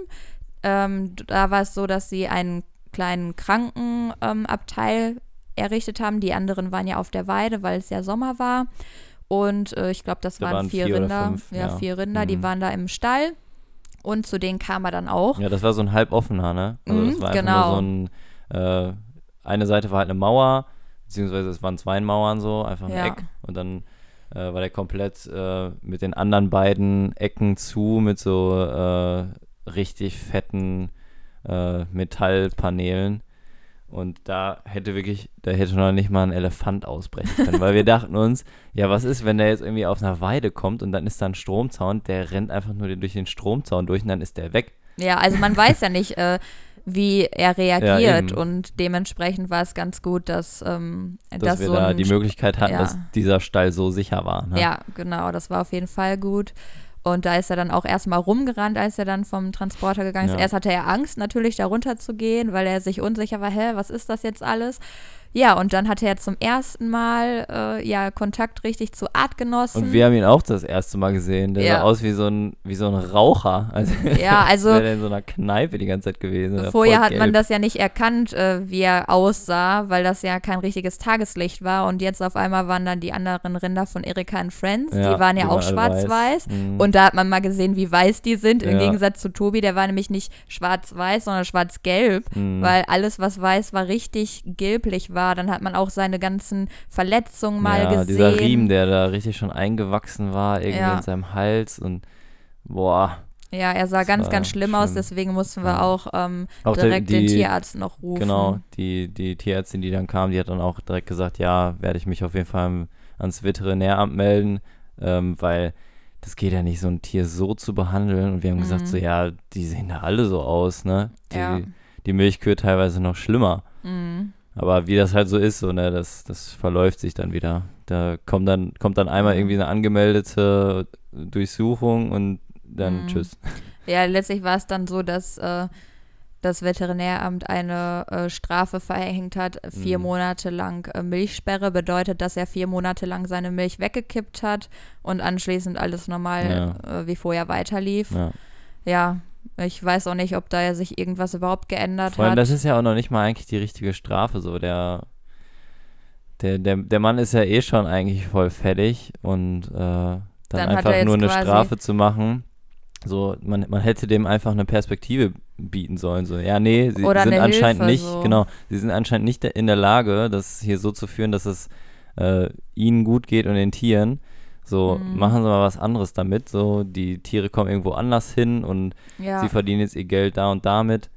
Ähm, da war es so, dass sie einen kleinen Krankenabteil ähm, errichtet haben. Die anderen waren ja auf der Weide, weil es ja Sommer war. Und äh, ich glaube, das Da waren, waren vier, vier Rinder. fünf, ja, ja. vier Rinder, die Mhm. waren da im Stall. Und zu denen kam er dann auch. Ja, das war so ein halboffener, ne? Also Mhm, das war einfach genau. nur so ein, äh, eine Seite war halt eine Mauer, beziehungsweise es waren zwei Mauern so, einfach ein Ja. Eck. Und dann äh, war der komplett äh, mit den anderen beiden Ecken zu, mit so äh, richtig fetten äh, Metallpaneelen. Und da hätte wirklich, da hätte noch nicht mal ein Elefant ausbrechen können, weil wir [laughs] dachten uns, ja, was ist, wenn der jetzt irgendwie auf einer Weide kommt und dann ist da ein Stromzaun, der rennt einfach nur durch den Stromzaun durch und dann ist der weg. Ja, also man weiß ja nicht, äh, wie er reagiert. eben. und dementsprechend war es ganz gut, dass, ähm, dass dass wir so da die Möglichkeit hatten, ja. dass dieser Stall so sicher war. Ne? Ja, genau, das war auf jeden Fall gut. Und da ist er dann auch erstmal rumgerannt, als er dann vom Transporter gegangen ist. Ja. Erst hatte er Angst, natürlich da runter zu gehen, weil er sich unsicher war, hä, was ist das jetzt alles? Ja, und dann hatte er zum ersten Mal äh, ja Kontakt richtig zu Artgenossen. Und wir haben ihn auch das erste Mal gesehen. Der Ja. sah aus wie so ein, wie so ein Raucher. [laughs] Also, Ja, also- wäre in so einer Kneipe die ganze Zeit gewesen. Vorher hat man das ja nicht erkannt, äh, wie er aussah, weil das ja kein richtiges Tageslicht war. Und jetzt auf einmal waren dann die anderen Rinder von Erika and Friends. Ja, die waren ja die auch schwarz-weiß. Mhm. Und da hat man mal gesehen, wie weiß die sind. Im Ja. Gegensatz zu Tobi, der war nämlich nicht schwarz-weiß, sondern schwarz-gelb. Mhm. Weil alles, was weiß war, richtig gelblich war. Dann hat man auch seine ganzen Verletzungen mal ja, gesehen. dieser Riemen, der da richtig schon eingewachsen war, irgendwie Ja. in seinem Hals und boah. Ja, er sah ganz, war ganz schlimm aus. schlimm. Deswegen mussten wir Ja. auch ähm, Auch direkt den die- Tierarzt noch rufen. Genau, die, die Tierärztin, die dann kam, die hat dann auch direkt gesagt, ja, werde ich mich auf jeden Fall ans Veterinäramt melden, ähm, weil das geht ja nicht, so ein Tier so zu behandeln. Und wir haben gesagt, Mhm. so, ja, die sehen da alle so aus, ne? Die, Ja. die Milchkühe teilweise noch schlimmer. Mhm. Aber wie das halt so ist, so, ne, das, das verläuft sich dann wieder. Da kommt dann, kommt dann einmal Mhm. irgendwie eine angemeldete Durchsuchung und dann Mhm. tschüss. Ja, letztlich war es dann so, dass äh, das Veterinäramt eine äh, Strafe verhängt hat, vier Mhm. Monate lang äh, Milchsperre, bedeutet, dass er vier Monate lang seine Milch weggekippt hat und anschließend alles normal äh, wie vorher weiterlief. Ja. Ja. Ich weiß auch nicht, ob da sich irgendwas überhaupt geändert Vor allem, hat. das ist ja auch noch nicht mal eigentlich die richtige Strafe. So, der, der, der, der Mann ist ja eh schon eigentlich voll fertig und äh, dann, Dann einfach nur eine Strafe zu machen. So, man, man hätte dem einfach eine Perspektive bieten sollen. So, ja, nee, sie Oder sind eine anscheinend Hilfe, nicht, so. genau, sie sind anscheinend nicht in der Lage, das hier so zu führen, dass es äh, ihnen gut geht und den Tieren. So, Mhm. machen sie mal was anderes damit. So, die Tiere kommen irgendwo anders hin und ja, sie verdienen jetzt ihr Geld da und damit.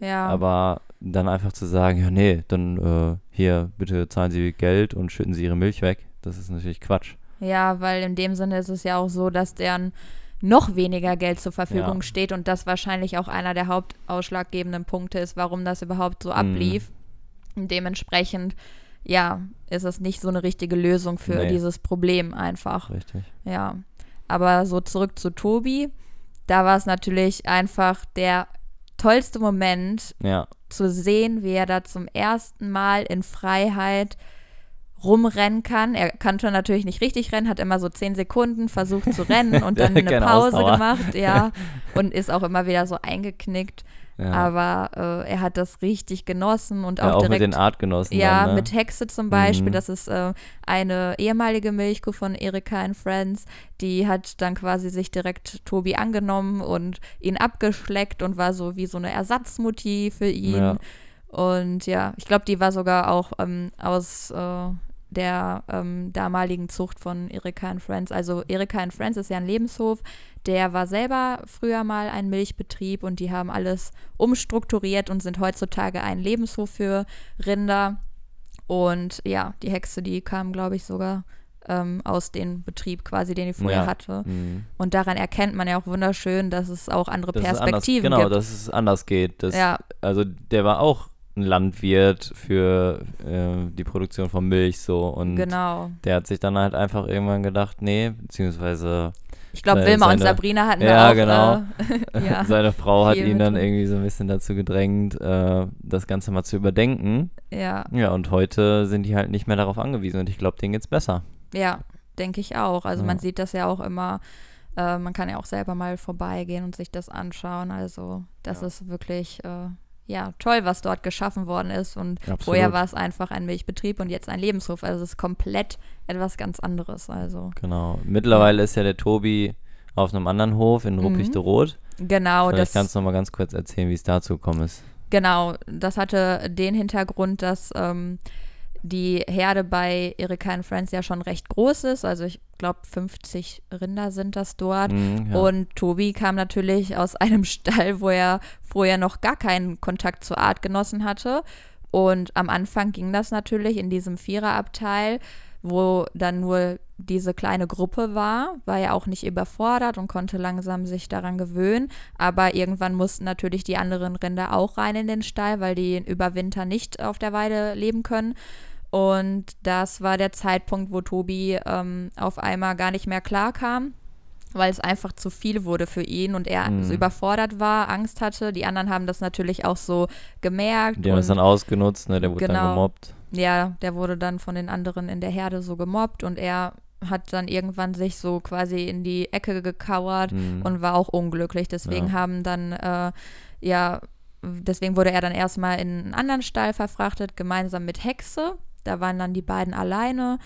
ja. Aber dann einfach zu sagen, ja, nee, dann äh, hier, bitte zahlen Sie Geld und schütten Sie Ihre Milch weg, das ist natürlich Quatsch. Ja, weil in dem Sinne ist es ja auch so, dass deren noch weniger Geld zur Verfügung Ja. steht und das wahrscheinlich auch einer der hauptausschlaggebenden Punkte ist, warum das überhaupt so Mhm. ablief. Und dementsprechend, ja, ist es nicht so eine richtige Lösung für Nee. dieses Problem einfach. Richtig. Ja. Aber so zurück zu Tobi, da war es natürlich einfach der tollste Moment, Ja, zu sehen, wie er da zum ersten Mal in Freiheit rumrennen kann. Er kannte natürlich nicht richtig rennen, hat immer so zehn Sekunden versucht zu rennen [laughs] und dann eine Pause Ausdauer. gemacht, ja, [laughs] und ist auch immer wieder so eingeknickt. Ja. Aber äh, er hat das richtig genossen und ja, auch auch direkt mit den Artgenossen. ja, dann, ne? mit Hexe zum Beispiel. Mhm. Das ist äh, eine ehemalige Milchkuh von Erika and Friends. Die hat dann quasi sich direkt Tobi angenommen und ihn abgeschleckt und war so wie so eine Ersatzmutti für ihn. Ja. Und ja, ich glaube, die war sogar auch ähm, aus äh, der ähm, damaligen Zucht von Erika and Friends. Also Erika and Friends ist ja ein Lebenshof. Der war selber früher mal ein Milchbetrieb und die haben alles umstrukturiert und sind heutzutage ein Lebenshof für Rinder. Und ja, die Hexe, die kam, glaube ich, sogar ähm, aus dem Betrieb quasi, den die vorher Ja. hatte. Mhm. Und daran erkennt man ja auch wunderschön, dass es auch andere Dass es anders, Perspektiven genau, gibt. dass es anders geht. Das, ja, Also der war auch ein Landwirt für äh, die Produktion von Milch so und genau. der hat sich dann halt einfach irgendwann gedacht, nee, beziehungsweise Ich glaube, Seine- Wilma und seine- Sabrina hatten Ja, auch, genau. äh, [laughs] ja, seine Frau hat ihn dann irgendwie so ein bisschen dazu gedrängt, äh, das Ganze mal zu überdenken. ja, Ja, und heute sind die halt nicht mehr darauf angewiesen und ich glaube, denen geht's besser. Ja, denke ich auch. Also Ja. man sieht das ja auch immer, äh, man kann ja auch selber mal vorbeigehen und sich das anschauen. Also das Ja. ist wirklich, äh, ja, toll, was dort geschaffen worden ist. Und Absolut. vorher war es einfach ein Milchbetrieb und jetzt ein Lebenshof. Also es ist komplett etwas ganz anderes. Also Genau. Mittlerweile ist ja der Tobi auf einem anderen Hof in Ruppichteroth. genau, Vielleicht das kannst du noch mal ganz kurz erzählen, wie es dazu gekommen ist. Genau, das hatte den Hintergrund, dass ähm, die Herde bei Erika and Friends ja schon recht groß ist. Also ich glaube 50 Rinder sind das dort. Mhm, ja. Und Tobi kam natürlich aus [laughs] einem Stall, wo er vorher noch gar keinen Kontakt zur Artgenossen hatte. Und am Anfang ging das natürlich in diesem Viererabteil, wo dann nur diese kleine Gruppe war, war ja auch nicht überfordert und konnte langsam sich daran gewöhnen. Aber irgendwann mussten natürlich die anderen Rinder auch rein in den Stall, weil die über Winter nicht auf der Weide leben können. Und das war der Zeitpunkt, wo Tobi ähm, auf einmal gar nicht mehr klar kam, weil es einfach zu viel wurde für ihn und er Mhm. so überfordert war, Angst hatte. Die anderen haben das natürlich auch so gemerkt. Die haben es dann ausgenutzt, ne? Der wurde dann Genau. gemobbt. ja, der wurde dann von den anderen in der Herde so gemobbt und er hat dann irgendwann sich so quasi in die Ecke gekauert Mhm. und war auch unglücklich. Deswegen Ja. haben dann, äh, ja, deswegen wurde er dann erstmal in einen anderen Stall verfrachtet, gemeinsam mit Hexe. Da waren dann die beiden alleine.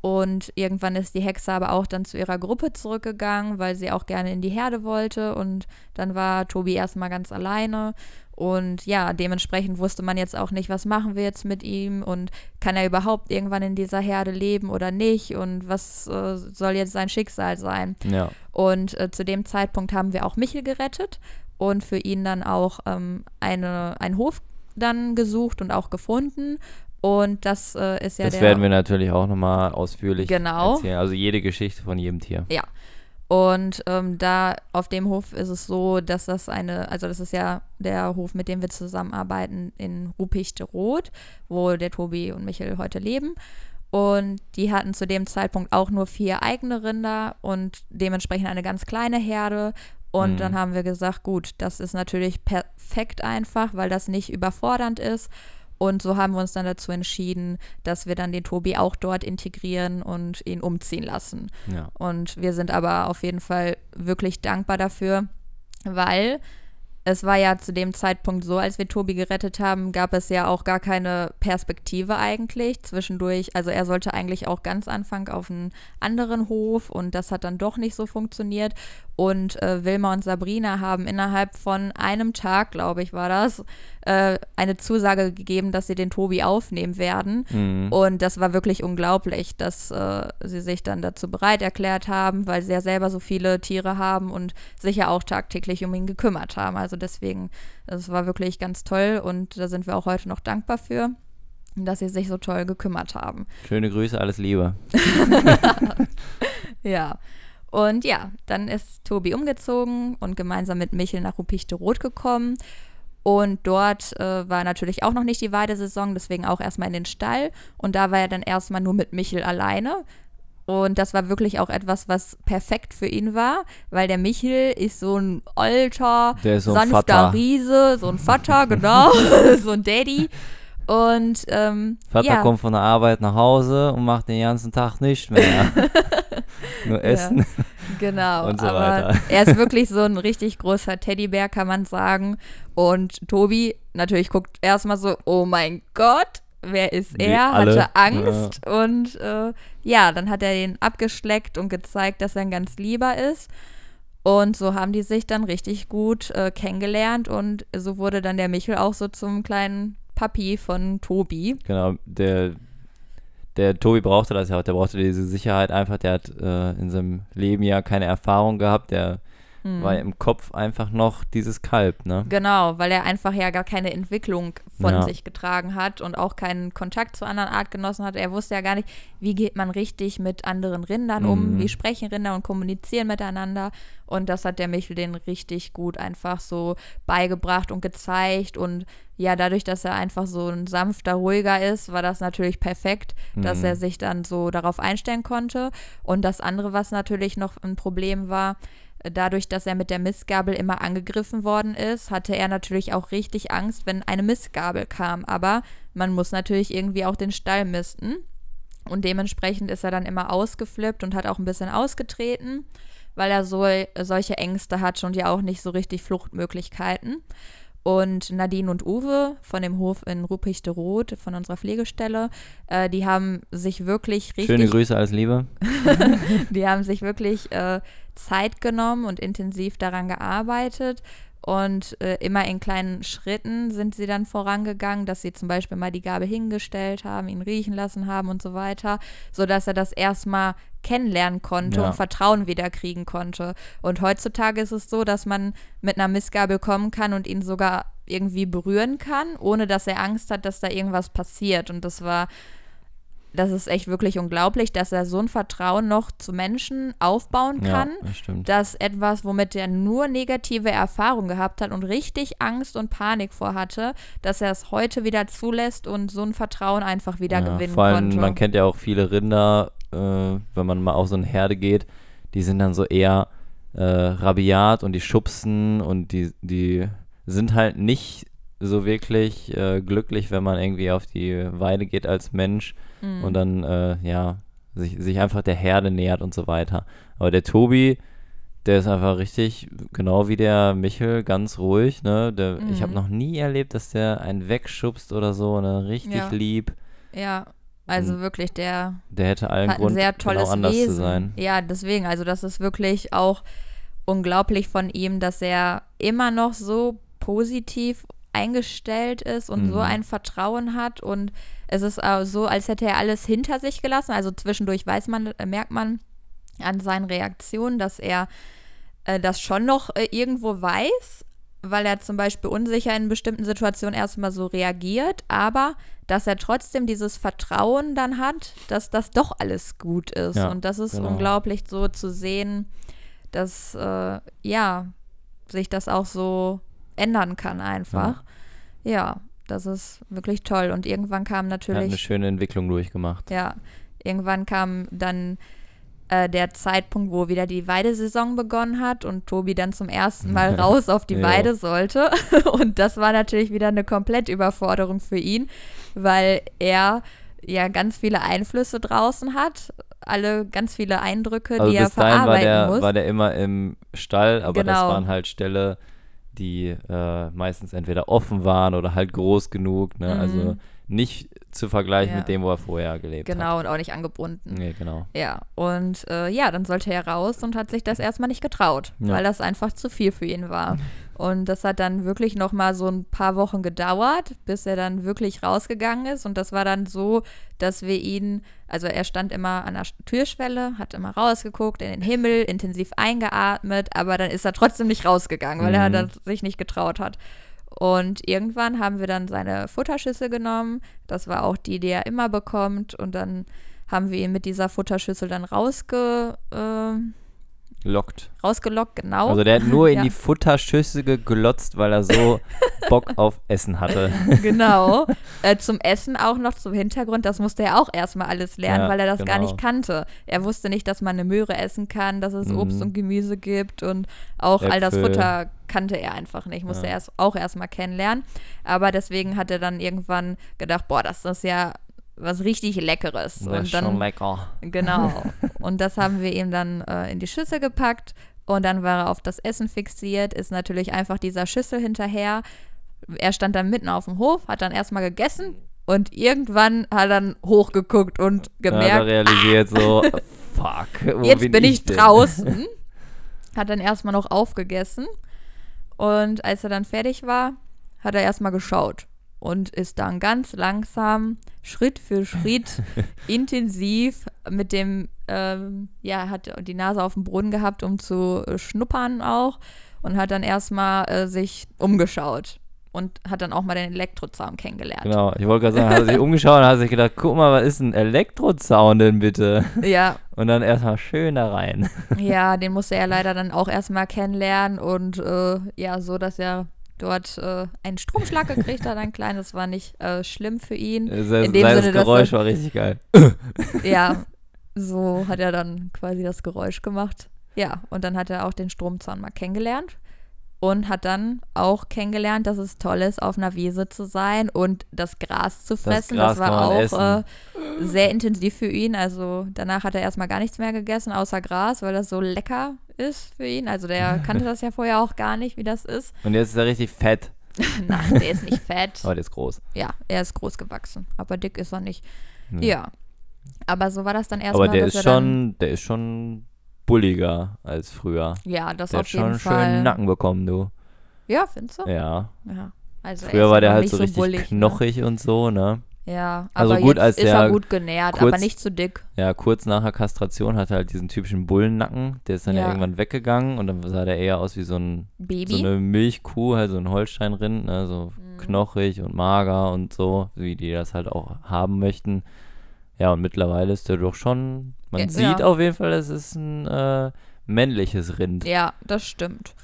Und irgendwann ist die Hexe aber auch dann zu ihrer Gruppe zurückgegangen, weil sie auch gerne in die Herde wollte. Und dann war Tobi erstmal ganz alleine. Und ja, dementsprechend wusste man jetzt auch nicht, was machen wir jetzt mit ihm und kann er überhaupt irgendwann in dieser Herde leben oder nicht und was äh, soll jetzt sein Schicksal sein. Ja. Und äh, zu dem Zeitpunkt haben wir auch Michel gerettet und für ihn dann auch ähm, eine, einen Hof dann gesucht und auch gefunden. Und das äh, ist ja das der. werden wir natürlich auch nochmal ausführlich Genau. erzählen. Also jede Geschichte von jedem Tier. Ja. Und ähm, da auf dem Hof ist es so, dass das eine, also das ist ja der Hof, mit dem wir zusammenarbeiten in Rupichte-Roth, wo der Tobi und Michel heute leben. Und die hatten zu dem Zeitpunkt auch nur vier eigene Rinder und dementsprechend eine ganz kleine Herde. Und Mhm. dann haben wir gesagt, gut, das ist natürlich perfekt einfach, weil das nicht überfordernd ist. Und so haben wir uns dann dazu entschieden, dass wir dann den Tobi auch dort integrieren und ihn umziehen lassen. Ja. Und wir sind aber auf jeden Fall wirklich dankbar dafür, weil es war ja zu dem Zeitpunkt so, als wir Tobi gerettet haben, gab es ja auch gar keine Perspektive eigentlich zwischendurch. Also er sollte eigentlich auch ganz Anfang auf einen anderen Hof und das hat dann doch nicht so funktioniert. Und äh, Wilma und Sabrina haben innerhalb von einem Tag, glaube ich, war das, äh, eine Zusage gegeben, dass sie den Tobi aufnehmen werden. Mhm. Und das war wirklich unglaublich, dass äh, sie sich dann dazu bereit erklärt haben, weil sie ja selber so viele Tiere haben und sich ja auch tagtäglich um ihn gekümmert haben. Also deswegen, das war wirklich ganz toll und da sind wir auch heute noch dankbar für, dass sie sich so toll gekümmert haben. Schöne Grüße, alles Liebe. [laughs] Ja. Und ja, dann ist Tobi umgezogen und gemeinsam mit Michel nach Rupichte-Rot gekommen. Und dort äh, war natürlich auch noch nicht die Weidesaison, deswegen auch erstmal in den Stall. Und da war er dann erstmal nur mit Michel alleine. Und das war wirklich auch etwas, was perfekt für ihn war, weil der Michel ist so ein alter, so ein sanfter Vater. Riese, so ein Vater, [laughs] genau, [laughs] so ein Daddy. Und ähm, Vater ja. kommt von der Arbeit nach Hause und macht den ganzen Tag nichts mehr. [laughs] Nur Essen. Genau, und so aber weiter. er ist wirklich so ein richtig großer Teddybär, kann man sagen. Und Tobi natürlich guckt erstmal so, oh mein Gott, wer ist er? Hatte Angst. Und äh, ja, dann hat er ihn abgeschleckt und gezeigt, dass er ein ganz lieber ist. Und so haben die sich dann richtig gut äh, kennengelernt und so wurde dann der Michel auch so zum kleinen Papi von Tobi. Genau, der, der Tobi brauchte das ja auch. Der brauchte diese Sicherheit einfach. Der hat äh, in seinem Leben ja keine Erfahrung gehabt. Der Hm. war im Kopf einfach noch dieses Kalb, ne? Genau, weil er einfach ja gar keine Entwicklung von Ja. sich getragen hat und auch keinen Kontakt zu anderen Artgenossen hat. Er wusste ja gar nicht, wie geht man richtig mit anderen Rindern um, Mhm. wie sprechen Rinder und kommunizieren miteinander. Und das hat der Michel den richtig gut einfach so beigebracht und gezeigt. Und ja, dadurch, dass er einfach so ein sanfter, ruhiger ist, war das natürlich perfekt, dass Mhm. er sich dann so darauf einstellen konnte. Und das andere, was natürlich noch ein Problem war, dadurch, dass er mit der Mistgabel immer angegriffen worden ist, hatte er natürlich auch richtig Angst, wenn eine Mistgabel kam. Aber man muss natürlich irgendwie auch den Stall misten. Und dementsprechend ist er dann immer ausgeflippt und hat auch ein bisschen ausgetreten, weil er so, solche Ängste hat und ja auch nicht so richtig Fluchtmöglichkeiten. Und Nadine und Uwe von dem Hof in Rupichte-Roth, von unserer Pflegestelle, äh, die haben sich wirklich richtig. Schöne Grüße, alles Liebe. [laughs] die haben sich wirklich äh, Zeit genommen und intensiv daran gearbeitet. Und äh, immer in kleinen Schritten sind sie dann vorangegangen, dass sie zum Beispiel mal die Gabel hingestellt haben, ihn riechen lassen haben und so weiter, sodass er das erstmal kennenlernen konnte ja. und Vertrauen wieder kriegen konnte. Und heutzutage ist es so, dass man mit einer Missgabel kommen kann und ihn sogar irgendwie berühren kann, ohne dass er Angst hat, dass da irgendwas passiert. Und das war das ist echt wirklich unglaublich, dass er so ein Vertrauen noch zu Menschen aufbauen kann. Ja, das stimmt. Dass etwas, womit er nur negative Erfahrungen gehabt hat und richtig Angst und Panik vorhatte, dass er es heute wieder zulässt und so ein Vertrauen einfach wieder ja, gewinnen vor allem, konnte. Man kennt ja auch viele Rinder, äh, wenn man mal auf so eine Herde geht, die sind dann so eher äh, rabiat und die schubsen und die, die sind halt nicht so wirklich äh, glücklich, wenn man irgendwie auf die Weide geht als Mensch mhm. und dann, äh, ja, sich, sich einfach der Herde nähert und so weiter. Aber der Tobi, der ist einfach richtig, genau wie der Michel, ganz ruhig. Ne? Der, mhm. Ich habe noch nie erlebt, dass der einen wegschubst oder so, ne? richtig ja. lieb. Ja, also und wirklich, der, der hätte allen Grund, sehr genau tolles genau anders Wesen. zu sein. Ja, deswegen, also das ist wirklich auch unglaublich von ihm, dass er immer noch so positiv eingestellt ist und mhm. so ein Vertrauen hat und es ist so, als hätte er alles hinter sich gelassen. Also zwischendurch weiß man, äh, merkt man an seinen Reaktionen, dass er äh, das schon noch äh, irgendwo weiß, weil er zum Beispiel unsicher in bestimmten Situationen erstmal so reagiert, aber dass er trotzdem dieses Vertrauen dann hat, dass das doch alles gut ist. Ja, und das ist genau. unglaublich so zu sehen, dass äh, ja sich das auch so ändern kann einfach. Ja. Ja, das ist wirklich toll. Und irgendwann kam natürlich. Hat eine schöne Entwicklung durchgemacht. Ja, irgendwann kam dann äh, der Zeitpunkt, wo wieder die Weidesaison begonnen hat und Tobi dann zum ersten Mal [laughs] raus auf die. Weide sollte. [laughs] Und das war natürlich wieder eine komplett Überforderung für ihn, weil er ja ganz viele Einflüsse draußen hat, alle ganz viele Eindrücke, also die er verarbeiten war der, muss. war der immer im Stall, aber genau. das waren halt Ställe, die äh, meistens entweder offen waren oder halt groß genug. Ne? Also mhm. Also nicht zu vergleichen ja. mit dem, wo er vorher gelebt genau, hat. Genau, und auch nicht angebunden. Nee, genau. Ja, und äh, ja, dann sollte er raus und hat sich das erstmal nicht getraut, ja. weil das einfach zu viel für ihn war. [laughs] Und das hat dann wirklich noch mal so ein paar Wochen gedauert, bis er dann wirklich rausgegangen ist. Und das war dann so, dass wir ihn, also er stand immer an der Türschwelle, hat immer rausgeguckt in den Himmel, intensiv eingeatmet, aber dann ist er trotzdem nicht rausgegangen, weil mhm. er sich nicht getraut hat. Und irgendwann haben wir dann seine Futterschüssel genommen. Das war auch die, die er immer bekommt. Und dann haben wir ihn mit dieser Futterschüssel dann rausge, äh, Lockt. Rausgelockt, genau. Also der hat nur in ja. die Futterschüssel geglotzt, weil er so [laughs] Bock auf Essen hatte. genau. [laughs] Äh, zum Essen auch noch zum Hintergrund, das musste er auch erstmal alles lernen, ja, weil er das genau. gar nicht kannte. Er wusste nicht, dass man eine Möhre essen kann, dass es mhm. Obst und Gemüse gibt und auch Äpfel. all das Futter kannte er einfach nicht, musste ja. er erst, auch erstmal kennenlernen. Aber deswegen hat er dann irgendwann gedacht, boah, das ist ja was richtig Leckeres. Das ist schon lecker. Genau. [laughs] Und das haben wir ihm dann äh, in die Schüssel gepackt und dann war er auf das Essen fixiert, ist natürlich einfach dieser Schüssel hinterher. Er stand dann mitten auf dem Hof, hat dann erstmal gegessen und irgendwann hat er dann hochgeguckt und gemerkt. Ja, realisiert so, fuck. jetzt bin, bin ich, ich draußen. [laughs] Hat dann erstmal noch aufgegessen und als er dann fertig war, hat er erstmal geschaut und ist dann ganz langsam, Schritt für Schritt, [laughs] intensiv mit dem, ähm, ja, hat die Nase auf dem Brunnen gehabt, um zu schnuppern auch und hat dann erstmal äh, sich umgeschaut und hat dann auch mal den Elektrozaun kennengelernt. Genau, ich wollte gerade sagen, hat er sich umgeschaut und hat sich gedacht, guck mal, was ist ein Elektrozaun denn bitte? Ja. Und dann erstmal schön da rein. Ja, den musste er leider dann auch erstmal kennenlernen und äh, ja, so, dass er dort äh, einen Stromschlag gekriegt hat, ein kleines, war nicht äh, schlimm für ihn. Das, In dem das Sinne, Geräusch war richtig geil. [laughs] ja, so hat er dann quasi das Geräusch gemacht. Ja, und dann hat er auch den Stromzaun mal kennengelernt. und hat dann auch kennengelernt, dass es toll ist, auf einer Wiese zu sein und das Gras zu fressen. Das, Gras war kann man auch äh, sehr intensiv für ihn. Also danach hat er erstmal gar nichts mehr gegessen, außer Gras, weil das so lecker ist für ihn. Also der [laughs] kannte das ja vorher auch gar nicht, wie das ist. Und jetzt ist er richtig fett. [laughs] Nein, der ist nicht fett. Aber der ist groß. Ja, er ist groß gewachsen, aber dick ist er nicht. Nee. Ja. Aber so war das dann erstmal. Aber der ist schon, der ist schon bulliger als früher. Ja, das Der auf hat schon jeden einen schönen Nacken bekommen, du. Ja, findest du? Ja. Ja. Also er Früher war der halt so richtig bullig, ne? knochig und so, ne? Ja, Also aber gut, jetzt als ist er gut genährt, aber kurz- nicht zu dick. Ja, kurz nach der Kastration hat er halt diesen typischen Bullennacken. Der ist dann ja, Ja. irgendwann weggegangen und dann sah der eher aus wie so, ein, Baby. so eine Milchkuh, halt so ein Holsteinrind, ne? So Mhm. knochig und mager und so, wie die das halt auch haben möchten. Ja, und mittlerweile ist der doch schon, man Ja, sieht ja. auf jeden Fall, es ist ein äh, männliches Rind. Ja, das stimmt.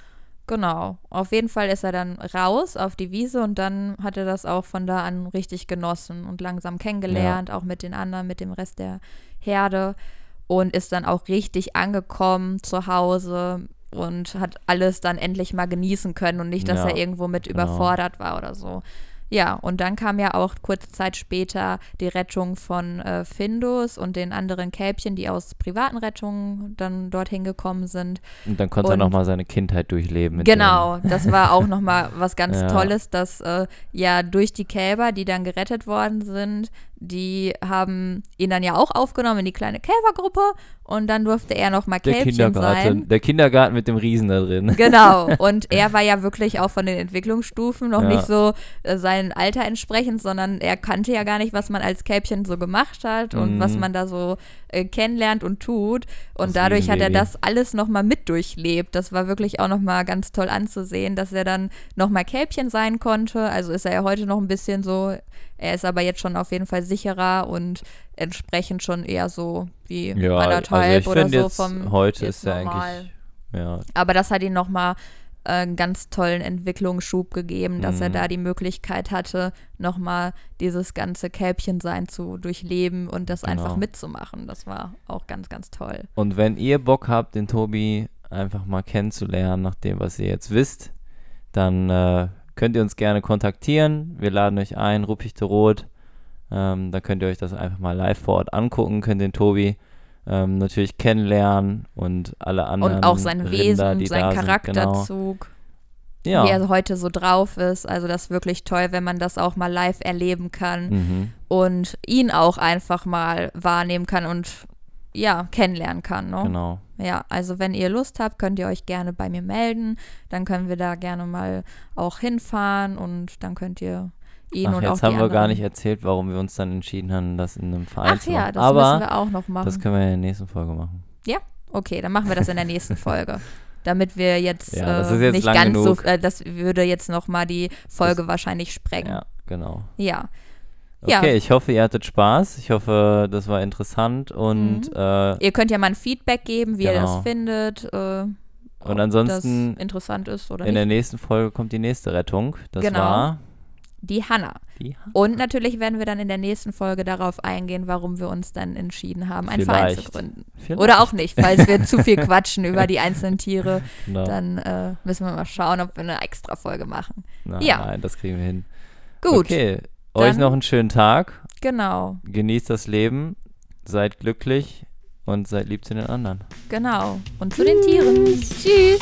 Genau. Auf jeden Fall ist er dann raus auf die Wiese und dann hat er das auch von da an richtig genossen und langsam kennengelernt, auch mit den anderen, mit dem Rest der Herde und ist dann auch richtig angekommen zu Hause und hat alles dann endlich mal genießen können und nicht, dass Ja, er irgendwo mit genau. überfordert war oder so. Ja, und dann kam ja auch kurze Zeit später die Rettung von äh, Findus und den anderen Kälbchen, die aus privaten Rettungen dann dorthin gekommen sind. Und dann konnte er Und- nochmal seine Kindheit durchleben. Genau, das war auch nochmal was [laughs] ganz Ja. Tolles, dass äh, ja durch die Kälber, die dann gerettet worden sind, die haben ihn dann ja auch aufgenommen in die kleine Kälbergruppe und dann durfte er nochmal Der Kälbchen Kindergarten, sein. der Kindergarten mit dem Riesen da drin. Genau, [laughs] und er war ja wirklich auch von den Entwicklungsstufen noch Ja. nicht so äh, sein Alter entsprechend, sondern er kannte ja gar nicht, was man als Kälbchen so gemacht hat und Mhm. was man da so äh, kennenlernt und tut. Und Das dadurch hat er das alles nochmal mit durchlebt. Das war wirklich auch nochmal ganz toll anzusehen, dass er dann nochmal Kälbchen sein konnte. Also ist er ja heute noch ein bisschen so, er ist aber jetzt schon auf jeden Fall sicherer und entsprechend schon eher so wie Ja, also anderthalb ich oder so vom heute ist er eigentlich, ja, Aber das hat ihm nochmal einen ganz tollen Entwicklungsschub gegeben, dass er Mhm. da die Möglichkeit hatte, nochmal dieses ganze Kälbchensein zu durchleben und das einfach Genau. mitzumachen. Das war auch ganz, ganz toll. Und wenn ihr Bock habt, den Tobi einfach mal kennenzulernen, nach dem, was ihr jetzt wisst, dann äh, könnt ihr uns gerne kontaktieren. Wir laden euch ein, Ruppichte Rot. Ähm, da könnt ihr euch das einfach mal live vor Ort angucken, könnt den Tobi ähm, natürlich kennenlernen und alle anderen Und auch sein Rinder, Wesen die und sein sind, genau. Charakterzug, Ja. wie er heute so drauf ist. Also das ist wirklich toll, wenn man das auch mal live erleben kann Mhm. und ihn auch einfach mal wahrnehmen kann und ja, kennenlernen kann. Ne? Genau. Ja, also wenn ihr Lust habt, könnt ihr euch gerne bei mir melden. Dann können wir da gerne mal auch hinfahren und dann könnt ihr ihn Ach, und auch jetzt die haben wir gar anderen- nicht erzählt, warum wir uns dann entschieden haben, das in einem Verein Ach zu ja, machen. das Aber müssen wir auch noch machen. das können wir in der nächsten Folge machen. okay, dann machen wir das in der nächsten [laughs] Folge. Damit wir jetzt, Ja, das äh, ist jetzt nicht lang ganz genug. so, äh, das würde jetzt noch mal die Folge wahrscheinlich sprengen. Ja, genau. Ja. Ja. Okay, ich hoffe, ihr hattet Spaß. Ich hoffe, das war interessant und, Mhm. äh, Ihr könnt ja mal ein Feedback geben, wie ihr Genau. das findet. Äh, ob Und ansonsten das interessant ist oder in der nicht. nächsten Folge kommt die nächste Rettung. Das Genau. war Die Hanna. die Und natürlich werden wir dann in der nächsten Folge darauf eingehen, warum wir uns dann entschieden haben, einen Verein zu Vielleicht. gründen. Vielleicht. Oder auch nicht, falls wir zu viel quatschen über die einzelnen Tiere, [laughs] Genau. dann äh, müssen wir mal schauen, ob wir eine extra Folge machen. Nein, ja. nein, das kriegen wir hin. Gut, Okay, euch noch einen schönen Tag. genau, Genießt das Leben. Seid glücklich und seid lieb zu den anderen. genau. Und zu den Tieren. Tschüss.